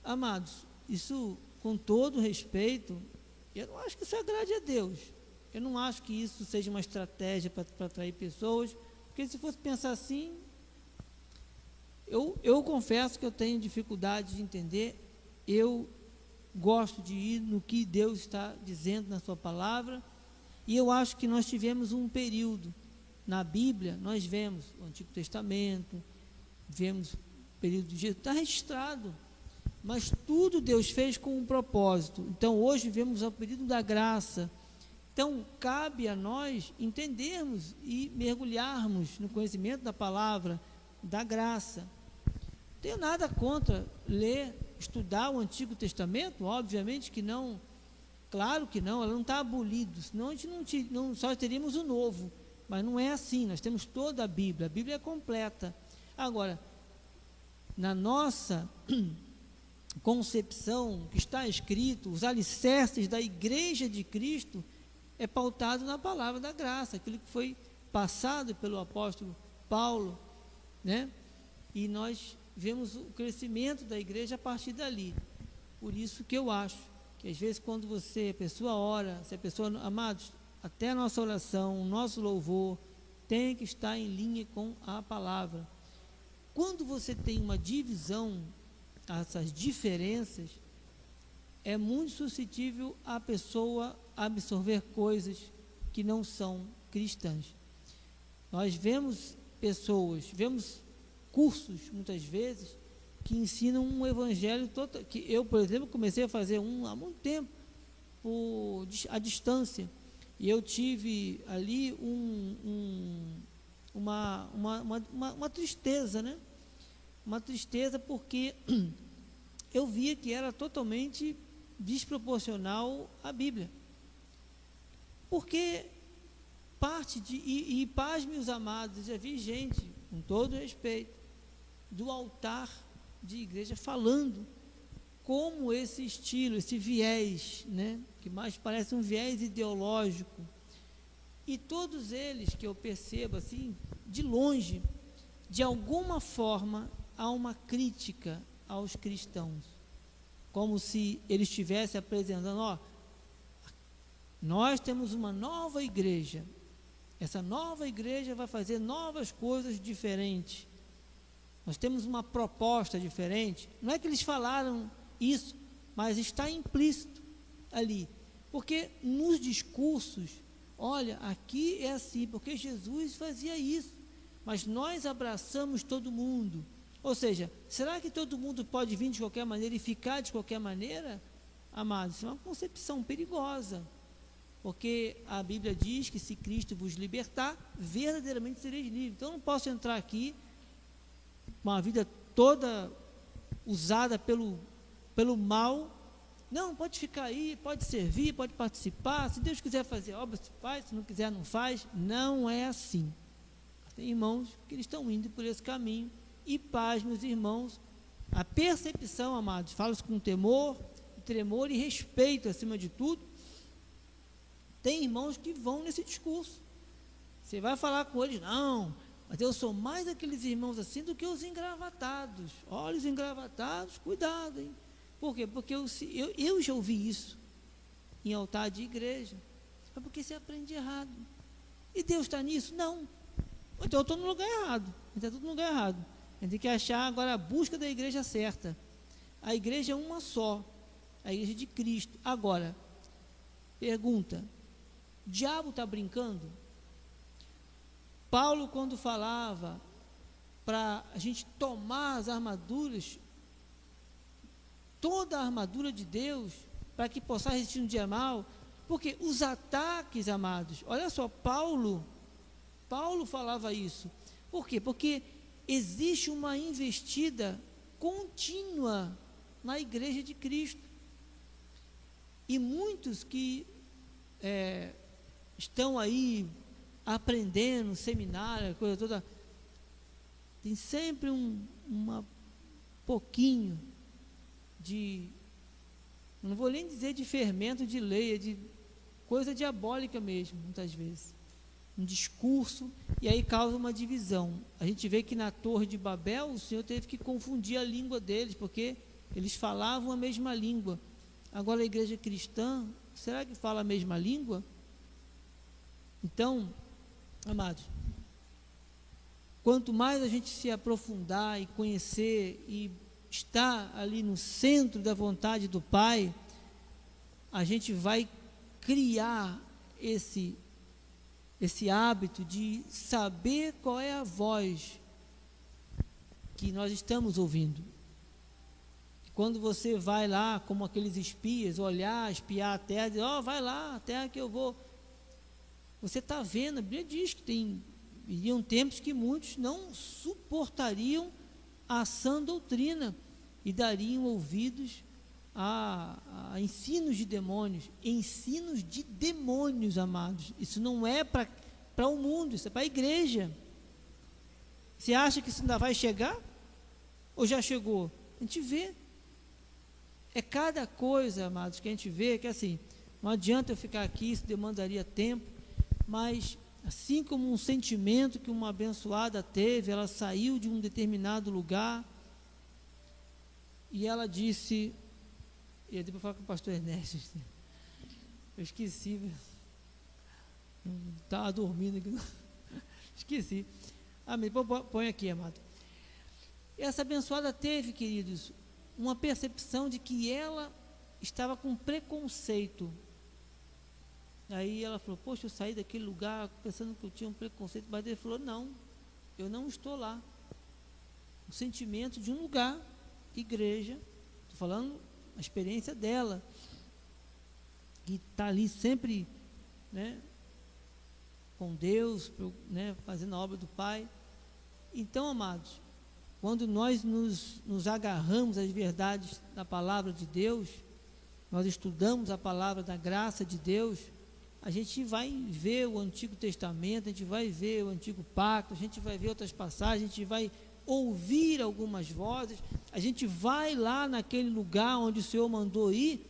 amados, isso com todo respeito, eu não acho que isso agrade a Deus. Eu não acho que isso seja uma estratégia para atrair pessoas, porque se fosse pensar assim, eu, eu confesso que eu tenho dificuldade de entender. Eu gosto de ir no que Deus está dizendo na Sua palavra, e eu acho que nós tivemos um período na Bíblia, nós vemos o Antigo Testamento, vemos o período de Jesus, está registrado mas tudo Deus fez com um propósito. Então hoje vemos o pedido da graça. Então cabe a nós entendermos e mergulharmos no conhecimento da palavra da graça. Tenho nada contra ler, estudar o Antigo Testamento, obviamente que não, claro que não, ela não está abolida, senão a gente não, não só teríamos o novo, mas não é assim, nós temos toda a Bíblia, a Bíblia é completa. Agora, na nossa concepção que está escrito, os alicerces da igreja de Cristo, é pautado na palavra da graça, aquilo que foi passado pelo apóstolo Paulo, né? E nós vemos o crescimento da igreja a partir dali. Por isso que eu acho que às vezes quando você, a pessoa ora, se a pessoa, amados, até a nossa oração, o nosso louvor tem que estar em linha com a palavra. Quando você tem uma divisão essas diferenças, é muito suscetível a pessoa absorver coisas que não são cristãs. Nós vemos pessoas, vemos cursos muitas vezes que ensinam um evangelho total, que eu, por exemplo, comecei a fazer um há muito tempo, por, a distância. E eu tive ali um, um, uma, uma, uma, uma, tristeza, né? Uma tristeza porque eu via que era totalmente desproporcional à Bíblia. Porque parte de. E, e pasme os amados, já vi gente, com todo respeito, do altar de igreja falando como esse estilo, esse viés, né, que mais parece um viés ideológico, e todos eles que eu percebo assim, de longe, de alguma forma há uma crítica aos cristãos, como se eles estivessem apresentando, ó, nós temos uma nova igreja, essa nova igreja vai fazer novas coisas diferentes. Nós temos uma proposta diferente. Não é que eles falaram isso, mas está implícito ali. Porque nos discursos, olha, aqui é assim, porque Jesus fazia isso, mas nós abraçamos todo mundo. Ou seja, será que todo mundo pode vir de qualquer maneira e ficar de qualquer maneira? Amados, isso é uma concepção perigosa. Porque a Bíblia diz que se Cristo vos libertar, verdadeiramente sereis livres. Então eu não posso entrar aqui uma vida toda usada pelo, pelo mal. Não, pode ficar aí, pode servir, pode participar. Se Deus quiser fazer obra, se faz, se não quiser, não faz. Não é assim. Tem irmãos que eles estão indo por esse caminho. E paz, meus irmãos, a percepção, amados, fala-se com temor, tremor e respeito acima de tudo. Tem irmãos que vão nesse discurso. Você vai falar com eles, não, mas eu sou mais aqueles irmãos assim do que os engravatados. Olha os engravatados, cuidado, hein? Por quê? Porque eu, eu, eu já ouvi isso em altar de igreja. É porque você aprende errado. E Deus está nisso? Não. Então eu estou no lugar errado. Está tudo no lugar errado. A gente tem que achar agora a busca da igreja certa. A igreja é uma só. A igreja de Cristo. Agora, pergunta: diabo está brincando? Paulo, quando falava para a gente tomar as armaduras, toda a armadura de Deus, para que possa resistir no dia mal, porque os ataques, amados, olha só, Paulo, Paulo falava isso. Por quê? Porque existe uma investida contínua na igreja de Cristo. E muitos que é, estão aí aprendendo, seminário, coisa toda, tem sempre um uma pouquinho de, não vou nem dizer de fermento de lei, é de coisa diabólica mesmo, muitas vezes. Um discurso, e aí causa uma divisão. A gente vê que na Torre de Babel, o Senhor teve que confundir a língua deles, porque eles falavam a mesma língua. Agora a igreja cristã, será que fala a mesma língua? Então, Amados, quanto mais a gente se aprofundar e conhecer e estar ali no centro da vontade do Pai, a gente vai criar esse esse hábito de saber qual é a voz que nós estamos ouvindo. Quando você vai lá, como aqueles espias, olhar, espiar a terra, dizer, ó, oh, vai lá, a terra que eu vou. Você está vendo, a Bíblia diz que tem, iriam tempos que muitos não suportariam a sã doutrina e dariam ouvidos a, a ensinos de demônios. Ensinos de demônios, amados. Isso não é para o mundo, isso é para a igreja. Você acha que isso ainda vai chegar? Ou já chegou? A gente vê. É cada coisa, amados, que a gente vê que assim, não adianta eu ficar aqui, isso demandaria tempo mas assim como um sentimento que uma abençoada teve, ela saiu de um determinado lugar e ela disse, e depois falar com o pastor Ernesto, eu esqueci, estava dormindo aqui, esqueci. Amém, põe aqui, amado. Essa abençoada teve, queridos, uma percepção de que ela estava com preconceito. Aí ela falou: Poxa, eu saí daquele lugar pensando que eu tinha um preconceito. Mas ele falou: Não, eu não estou lá. O sentimento de um lugar, igreja, estou falando a experiência dela, que está ali sempre né, com Deus, né, fazendo a obra do Pai. Então, amados, quando nós nos, nos agarramos às verdades da palavra de Deus, nós estudamos a palavra da graça de Deus, a gente vai ver o Antigo Testamento, a gente vai ver o Antigo Pacto, a gente vai ver outras passagens, a gente vai ouvir algumas vozes, a gente vai lá naquele lugar onde o Senhor mandou ir,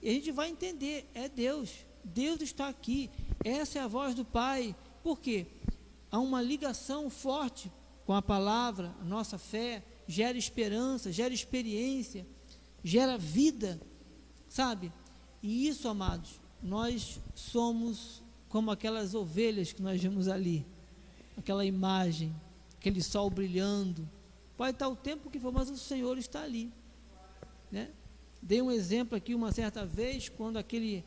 e a gente vai entender, é Deus, Deus está aqui, essa é a voz do Pai. Por quê? Há uma ligação forte com a palavra, a nossa fé gera esperança, gera experiência, gera vida, sabe? E isso, amados, nós somos como aquelas ovelhas que nós vemos ali, aquela imagem, aquele sol brilhando. Pode estar o tempo que for, mas o Senhor está ali, né? Dei um exemplo aqui uma certa vez, quando aquele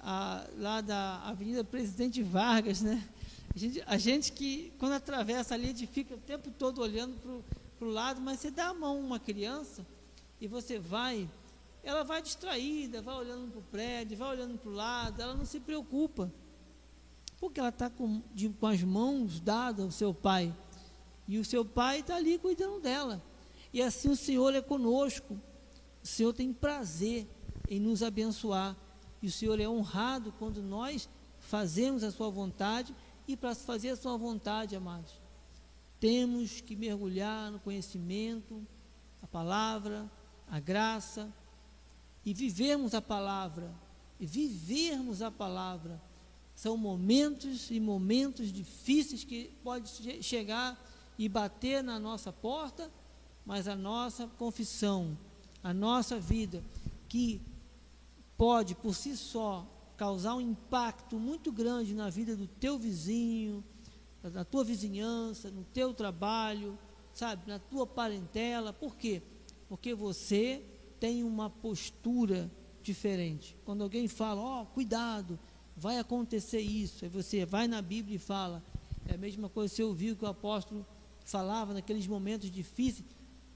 a, lá da Avenida Presidente Vargas, né? A gente, a gente, que, quando atravessa ali, a gente fica o tempo todo olhando para o lado, mas você dá a mão a uma criança e você vai, ela vai distraída, vai olhando para o prédio, vai olhando para o lado, ela não se preocupa, porque ela está com, com as mãos dadas ao seu pai, e o seu pai está ali cuidando dela, e assim o Senhor é conosco, o Senhor tem prazer em nos abençoar, e o Senhor é honrado quando nós fazemos a sua vontade. E para fazer a sua vontade, amados, temos que mergulhar no conhecimento, a palavra, a graça, e vivermos a palavra, e vivermos a palavra. São momentos e momentos difíceis que pode chegar e bater na nossa porta, mas a nossa confissão, a nossa vida, que pode por si só causar um impacto muito grande na vida do teu vizinho, na tua vizinhança, no teu trabalho, sabe, na tua parentela. Por quê? Porque você tem uma postura diferente. Quando alguém fala, ó, oh, cuidado, vai acontecer isso, aí você vai na Bíblia e fala. É a mesma coisa você ouviu que o apóstolo falava naqueles momentos difíceis,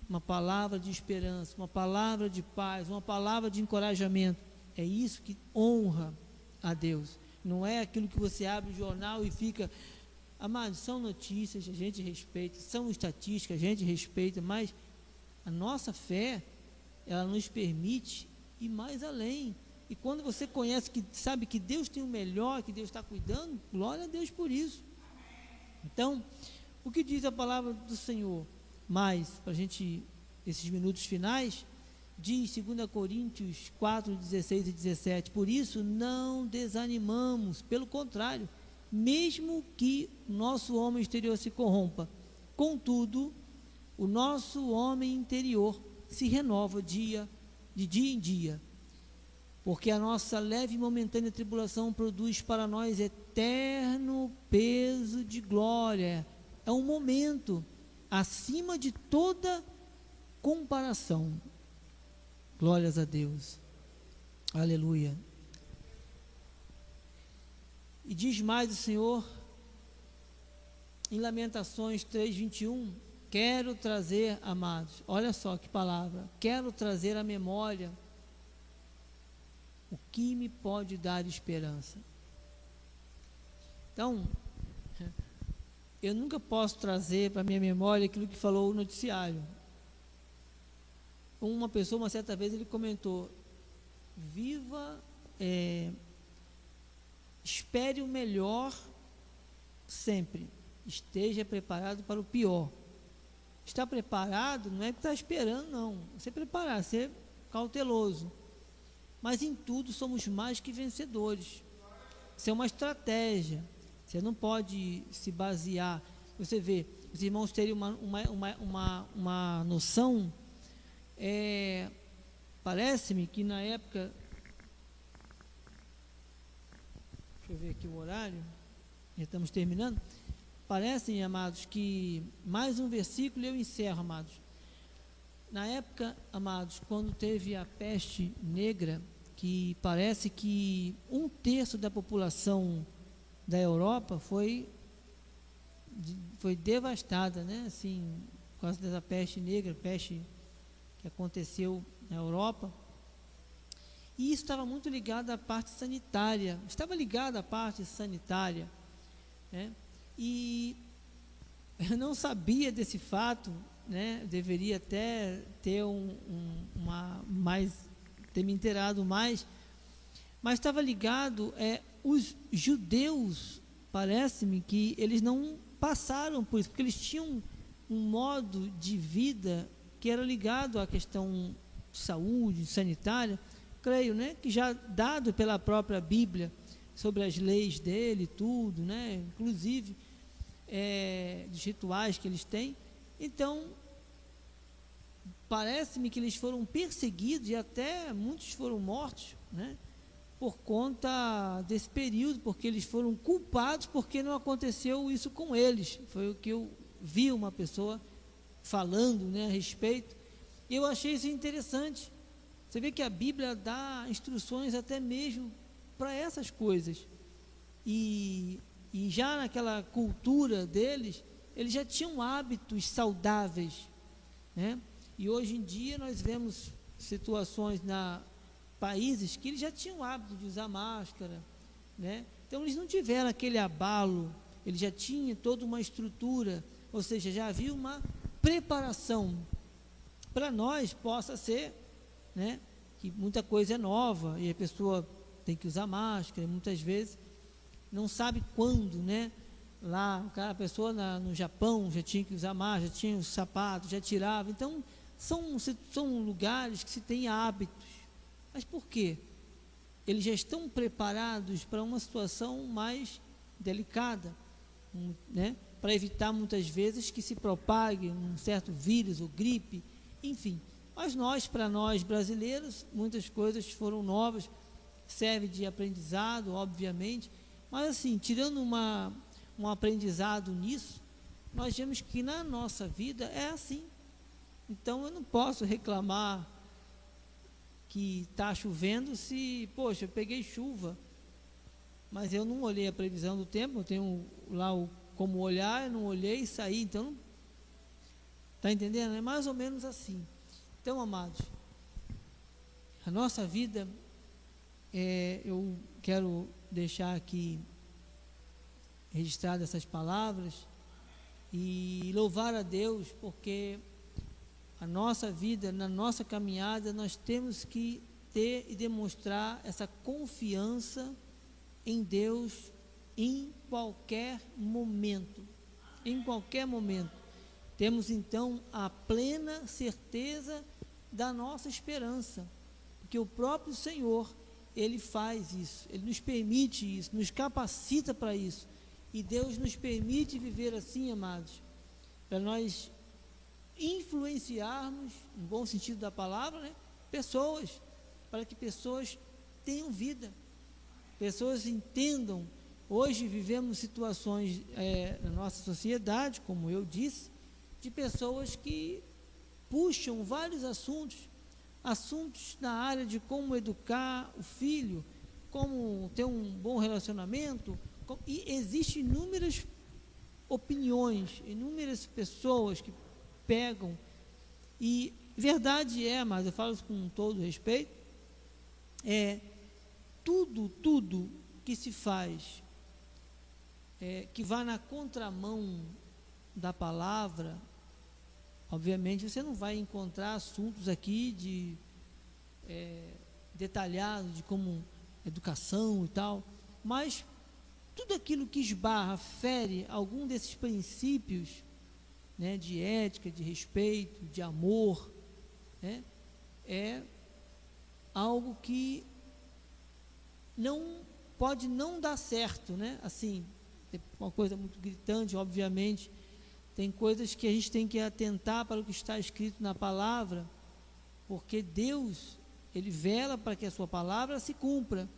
uma palavra de esperança, uma palavra de paz, uma palavra de encorajamento. É isso que honra a Deus. Não é aquilo que você abre o jornal e fica. Amados, são notícias, a gente respeita, são estatísticas, a gente respeita, mas a nossa fé, ela nos permite ir mais além. E quando você conhece que sabe que Deus tem o melhor, que Deus está cuidando, glória a Deus por isso. Então, o que diz a palavra do Senhor? Mais, para a gente, esses minutos finais, diz 2 Coríntios 4, 16 e 17: Por isso não desanimamos, pelo contrário, mesmo que nosso homem exterior se corrompa, contudo, o nosso homem interior se renova dia de dia em dia, porque a nossa leve e momentânea tribulação produz para nós eterno peso de glória. É um momento acima de toda comparação. Glórias a Deus. Aleluia. E diz mais o Senhor em Lamentações 3:21, quero trazer, amados, olha só que palavra, quero trazer à memória o que me pode dar esperança. Então, eu nunca posso trazer para minha memória aquilo que falou o noticiário uma pessoa, uma certa vez, ele comentou: viva, é, espere o melhor sempre, esteja preparado para o pior. Estar preparado não é que está esperando, não. Você preparar, ser cauteloso. Mas em tudo somos mais que vencedores. Isso é uma estratégia. Você não pode se basear. Você vê, os irmãos terem uma, uma, uma, uma, uma noção é, Parece-me que na época. Deixa eu ver aqui o horário. Já estamos terminando. Parece, amados, que mais um versículo e eu encerro, amados. Na época, amados, quando teve a peste negra, que parece que um terço da população da Europa foi, foi devastada, né? Assim, por causa dessa peste negra, peste que aconteceu na Europa. E isso estava muito ligado à parte sanitária, estava ligado à parte sanitária. Né? E eu não sabia desse fato, né? deveria até ter um, um, uma mais ter me inteirado mais, mas estava ligado é os judeus, parece-me que eles não passaram por isso, porque eles tinham um modo de vida que era ligado à questão de saúde, sanitária, creio, né, que já dado pela própria Bíblia sobre as leis dele, tudo, né, inclusive é, dos rituais que eles têm. Então, parece-me que eles foram perseguidos e até muitos foram mortos, né? Por conta desse período, porque eles foram culpados porque não aconteceu isso com eles. Foi o que eu vi uma pessoa falando, né, a respeito. E eu achei isso interessante. Você vê que a Bíblia dá instruções até mesmo para essas coisas. E, e já naquela cultura deles, eles já tinham hábitos saudáveis, né? E hoje em dia nós vemos situações na países que eles já tinham o hábito de usar máscara, né? Então eles não tiveram aquele abalo, eles já tinham toda uma estrutura, ou seja, já havia uma preparação para nós possa ser, né? Que muita coisa é nova e a pessoa tem que usar máscara, muitas vezes não sabe quando, né? Lá, a pessoa na, no Japão já tinha que usar máscara, já tinha os sapatos, já tirava. Então, são, são lugares que se tem hábitos. Mas por quê? Eles já estão preparados para uma situação mais delicada, né? para evitar muitas vezes que se propague um certo vírus ou gripe, enfim. Mas nós, para nós brasileiros, muitas coisas foram novas, serve de aprendizado, obviamente, mas assim, tirando uma, um aprendizado nisso, nós vemos que na nossa vida é assim. Então eu não posso reclamar que está chovendo se, poxa, eu peguei chuva, mas eu não olhei a previsão do tempo, eu tenho lá o como olhar, eu não olhei e saí, então está entendendo? É mais ou menos assim. Então, amados, a nossa vida, é, eu quero deixar aqui registrado essas palavras e louvar a Deus porque a nossa vida, na nossa caminhada, nós temos que ter e demonstrar essa confiança em Deus em qualquer momento. Em qualquer momento. Temos então a plena certeza da nossa esperança, porque o próprio Senhor, ele faz isso, ele nos permite isso, nos capacita para isso. E Deus nos permite viver assim, amados, para nós influenciarmos, no bom sentido da palavra, né, pessoas, para que pessoas tenham vida, pessoas entendam. Hoje vivemos situações é, na nossa sociedade, como eu disse, de pessoas que puxam vários assuntos, assuntos na área de como educar o filho, como ter um bom relacionamento, e existem inúmeras opiniões, inúmeras pessoas que pegam. E verdade é, mas eu falo com todo respeito, é tudo, tudo que se faz é, que vá na contramão da palavra, obviamente você não vai encontrar assuntos aqui de é, detalhados de como educação e tal, mas tudo aquilo que esbarra, fere algum desses princípios né, de ética, de respeito, de amor, né, é algo que não pode não dar certo, né? Assim, uma coisa muito gritante, obviamente. Tem coisas que a gente tem que atentar para o que está escrito na palavra, porque Deus, ele vela para que a sua palavra se cumpra.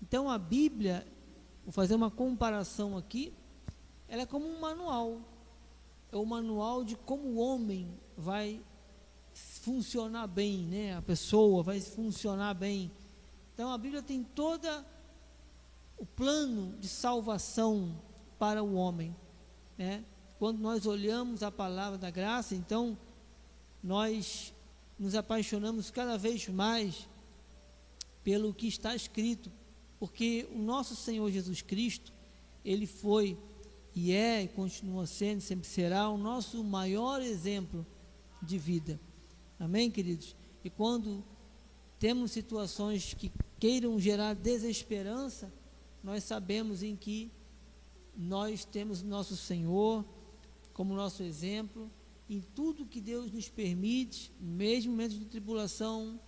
Então a Bíblia, vou fazer uma comparação aqui, ela é como um manual é o manual de como o homem vai funcionar bem, né? A pessoa vai funcionar bem. Então a Bíblia tem toda o plano de salvação para o homem, né? Quando nós olhamos a palavra da graça, então nós nos apaixonamos cada vez mais pelo que está escrito, porque o nosso Senhor Jesus Cristo, ele foi e é e continua sendo, sempre será o nosso maior exemplo de vida. Amém, queridos? E quando temos situações que queiram gerar desesperança, nós sabemos em que nós temos nosso Senhor como nosso exemplo em tudo que Deus nos permite, mesmo momentos de tribulação,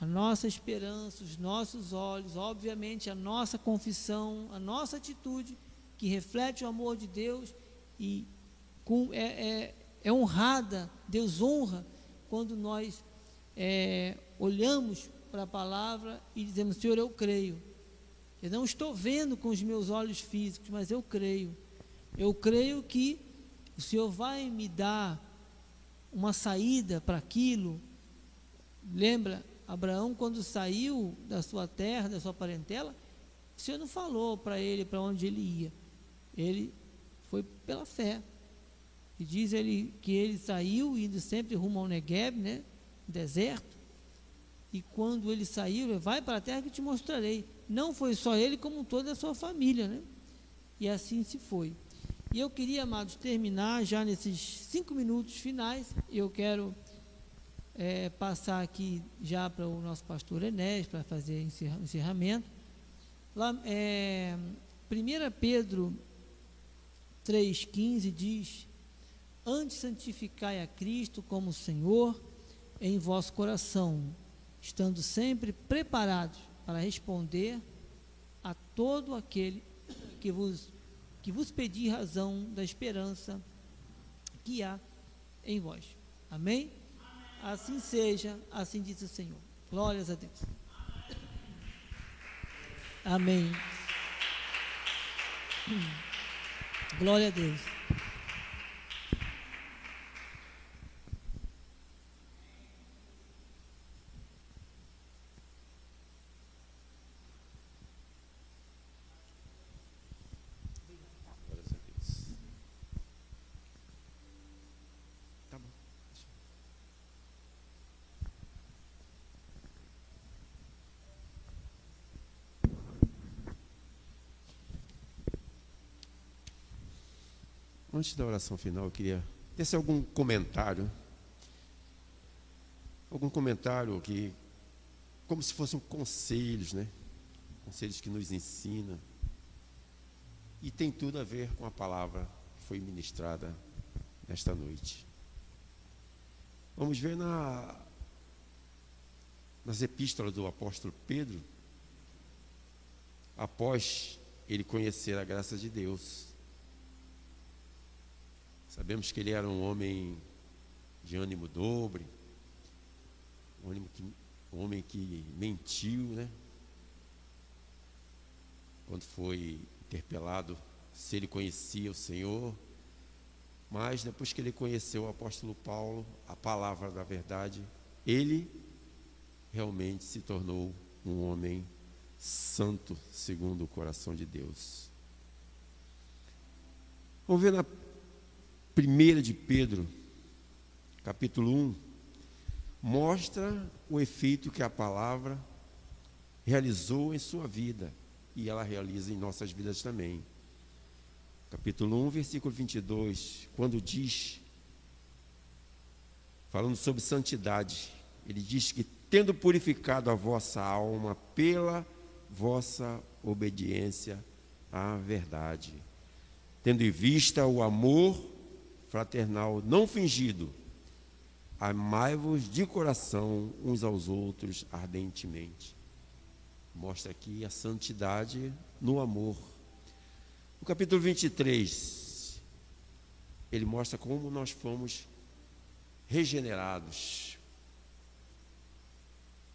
a nossa esperança, os nossos olhos, obviamente a nossa confissão, a nossa atitude que reflete o amor de Deus e com, é, é, é honrada, Deus honra quando nós é, olhamos para a palavra e dizemos: Senhor, eu creio. Eu não estou vendo com os meus olhos físicos, mas eu creio. Eu creio que o Senhor vai me dar uma saída para aquilo. Lembra, Abraão, quando saiu da sua terra, da sua parentela, o Senhor não falou para ele para onde ele ia. Ele foi pela fé. E diz ele que ele saiu indo sempre rumo ao Negev, né? Deserto. E quando ele saiu, ele vai para a terra que te mostrarei. Não foi só ele, como toda a sua família, né? E assim se foi. E eu queria, amados, terminar já nesses cinco minutos finais. Eu quero é, passar aqui já para o nosso pastor Enés para fazer encerramento. Lá, é, 1 Pedro 3,15 diz: Antes santificai a Cristo como Senhor em vosso coração, estando sempre preparados para responder a todo aquele que vos, que vos pedir razão da esperança que há em vós. Amém? Assim seja, assim diz o Senhor. Glórias a Deus. Amém. Glória a Deus. Antes da oração final, eu queria ter se algum comentário. Algum comentário que, como se fossem conselhos, né? Conselhos que nos ensinam. E tem tudo a ver com a palavra que foi ministrada nesta noite. Vamos ver na, nas epístolas do apóstolo Pedro, após ele conhecer a graça de Deus, Sabemos que ele era um homem de ânimo dobre, um homem que, um homem que mentiu, né? Quando foi interpelado se ele conhecia o Senhor, mas depois que ele conheceu o apóstolo Paulo, a palavra da verdade, ele realmente se tornou um homem santo segundo o coração de Deus. Vamos ver na 1 de Pedro, capítulo 1, mostra o efeito que a palavra realizou em sua vida e ela realiza em nossas vidas também. Capítulo 1, versículo 22, quando diz, falando sobre santidade, ele diz que, tendo purificado a vossa alma pela vossa obediência à verdade, tendo em vista o amor fraternal não fingido. Amai-vos de coração uns aos outros ardentemente. Mostra aqui a santidade no amor. No capítulo 23, ele mostra como nós fomos regenerados.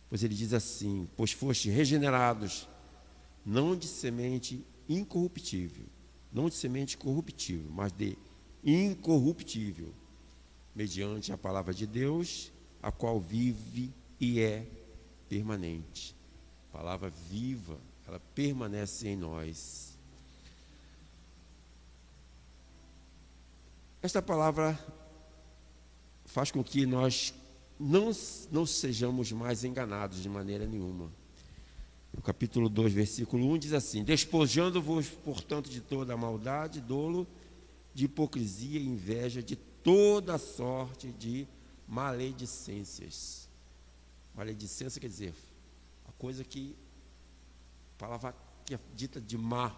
Pois ele diz assim: Pois foste regenerados, não de semente incorruptível, não de semente corruptível, mas de incorruptível, mediante a palavra de Deus a qual vive e é permanente. palavra viva, ela permanece em nós. Esta palavra faz com que nós não, não sejamos mais enganados de maneira nenhuma. No capítulo 2, versículo 1 diz assim: Despojando-vos, portanto, de toda a maldade, dolo, de hipocrisia e inveja, de toda sorte de maledicências. Maledicência quer dizer a coisa que a palavra que é dita de má,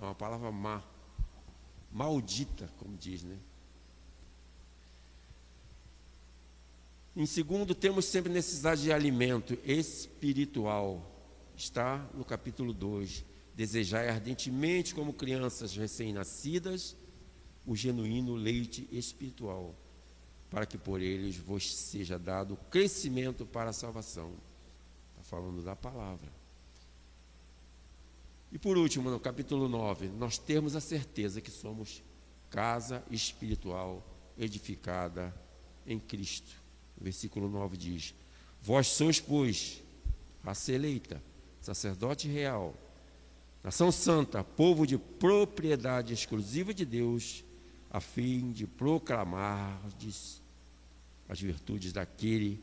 é uma palavra má, maldita, como diz, né? Em segundo, temos sempre necessidade de alimento espiritual. Está no capítulo 2. Desejai ardentemente, como crianças recém-nascidas, o genuíno leite espiritual, para que por eles vos seja dado crescimento para a salvação. Está falando da palavra. E por último, no capítulo 9, nós temos a certeza que somos casa espiritual edificada em Cristo. O versículo 9 diz: Vós sois, pois, raça eleita, sacerdote real, nação santa, povo de propriedade exclusiva de Deus, a fim de proclamar as virtudes daquele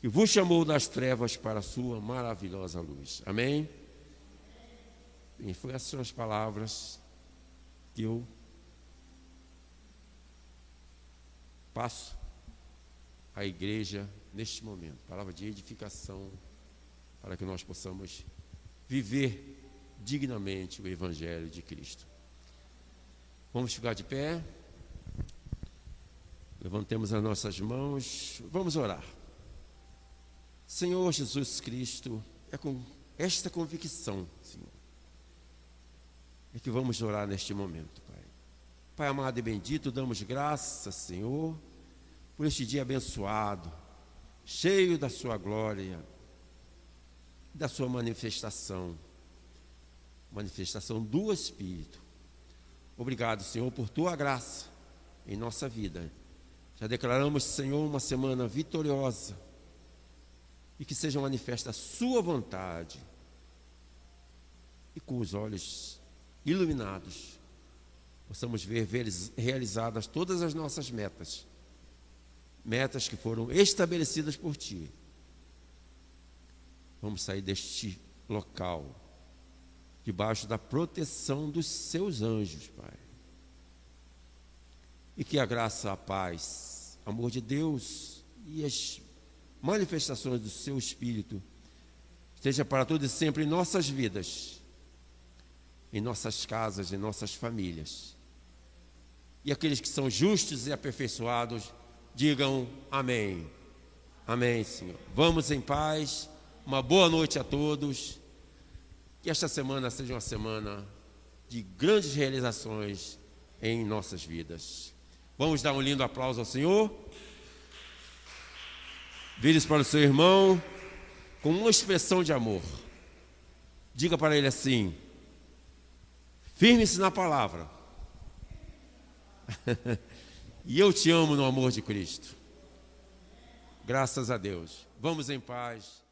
que vos chamou das trevas para a sua maravilhosa luz. Amém? E foi essas são as palavras que eu passo a igreja neste momento. Palavra de edificação para que nós possamos viver dignamente o Evangelho de Cristo. Vamos ficar de pé. Levantemos as nossas mãos. Vamos orar. Senhor Jesus Cristo, é com esta convicção, Senhor, é que vamos orar neste momento, Pai. Pai amado e bendito, damos graças, Senhor por este dia abençoado, cheio da Sua glória, da Sua manifestação, manifestação do Espírito. Obrigado, Senhor, por Tua graça em nossa vida. Já declaramos, Senhor, uma semana vitoriosa e que seja manifesta a Sua vontade e com os olhos iluminados possamos ver, realizadas todas as nossas metas metas que foram estabelecidas por ti. Vamos sair deste local, debaixo da proteção dos seus anjos, Pai. E que a graça, a paz, amor de Deus e as manifestações do seu Espírito esteja para todos e sempre em nossas vidas, em nossas casas, em nossas famílias. E aqueles que são justos e aperfeiçoados, Digam amém. Amém, Senhor. Vamos em paz. Uma boa noite a todos. Que esta semana seja uma semana de grandes realizações em nossas vidas. Vamos dar um lindo aplauso ao Senhor. Vire-se para o seu irmão com uma expressão de amor. Diga para ele assim: firme-se na palavra. E eu te amo no amor de Cristo. Graças a Deus. Vamos em paz.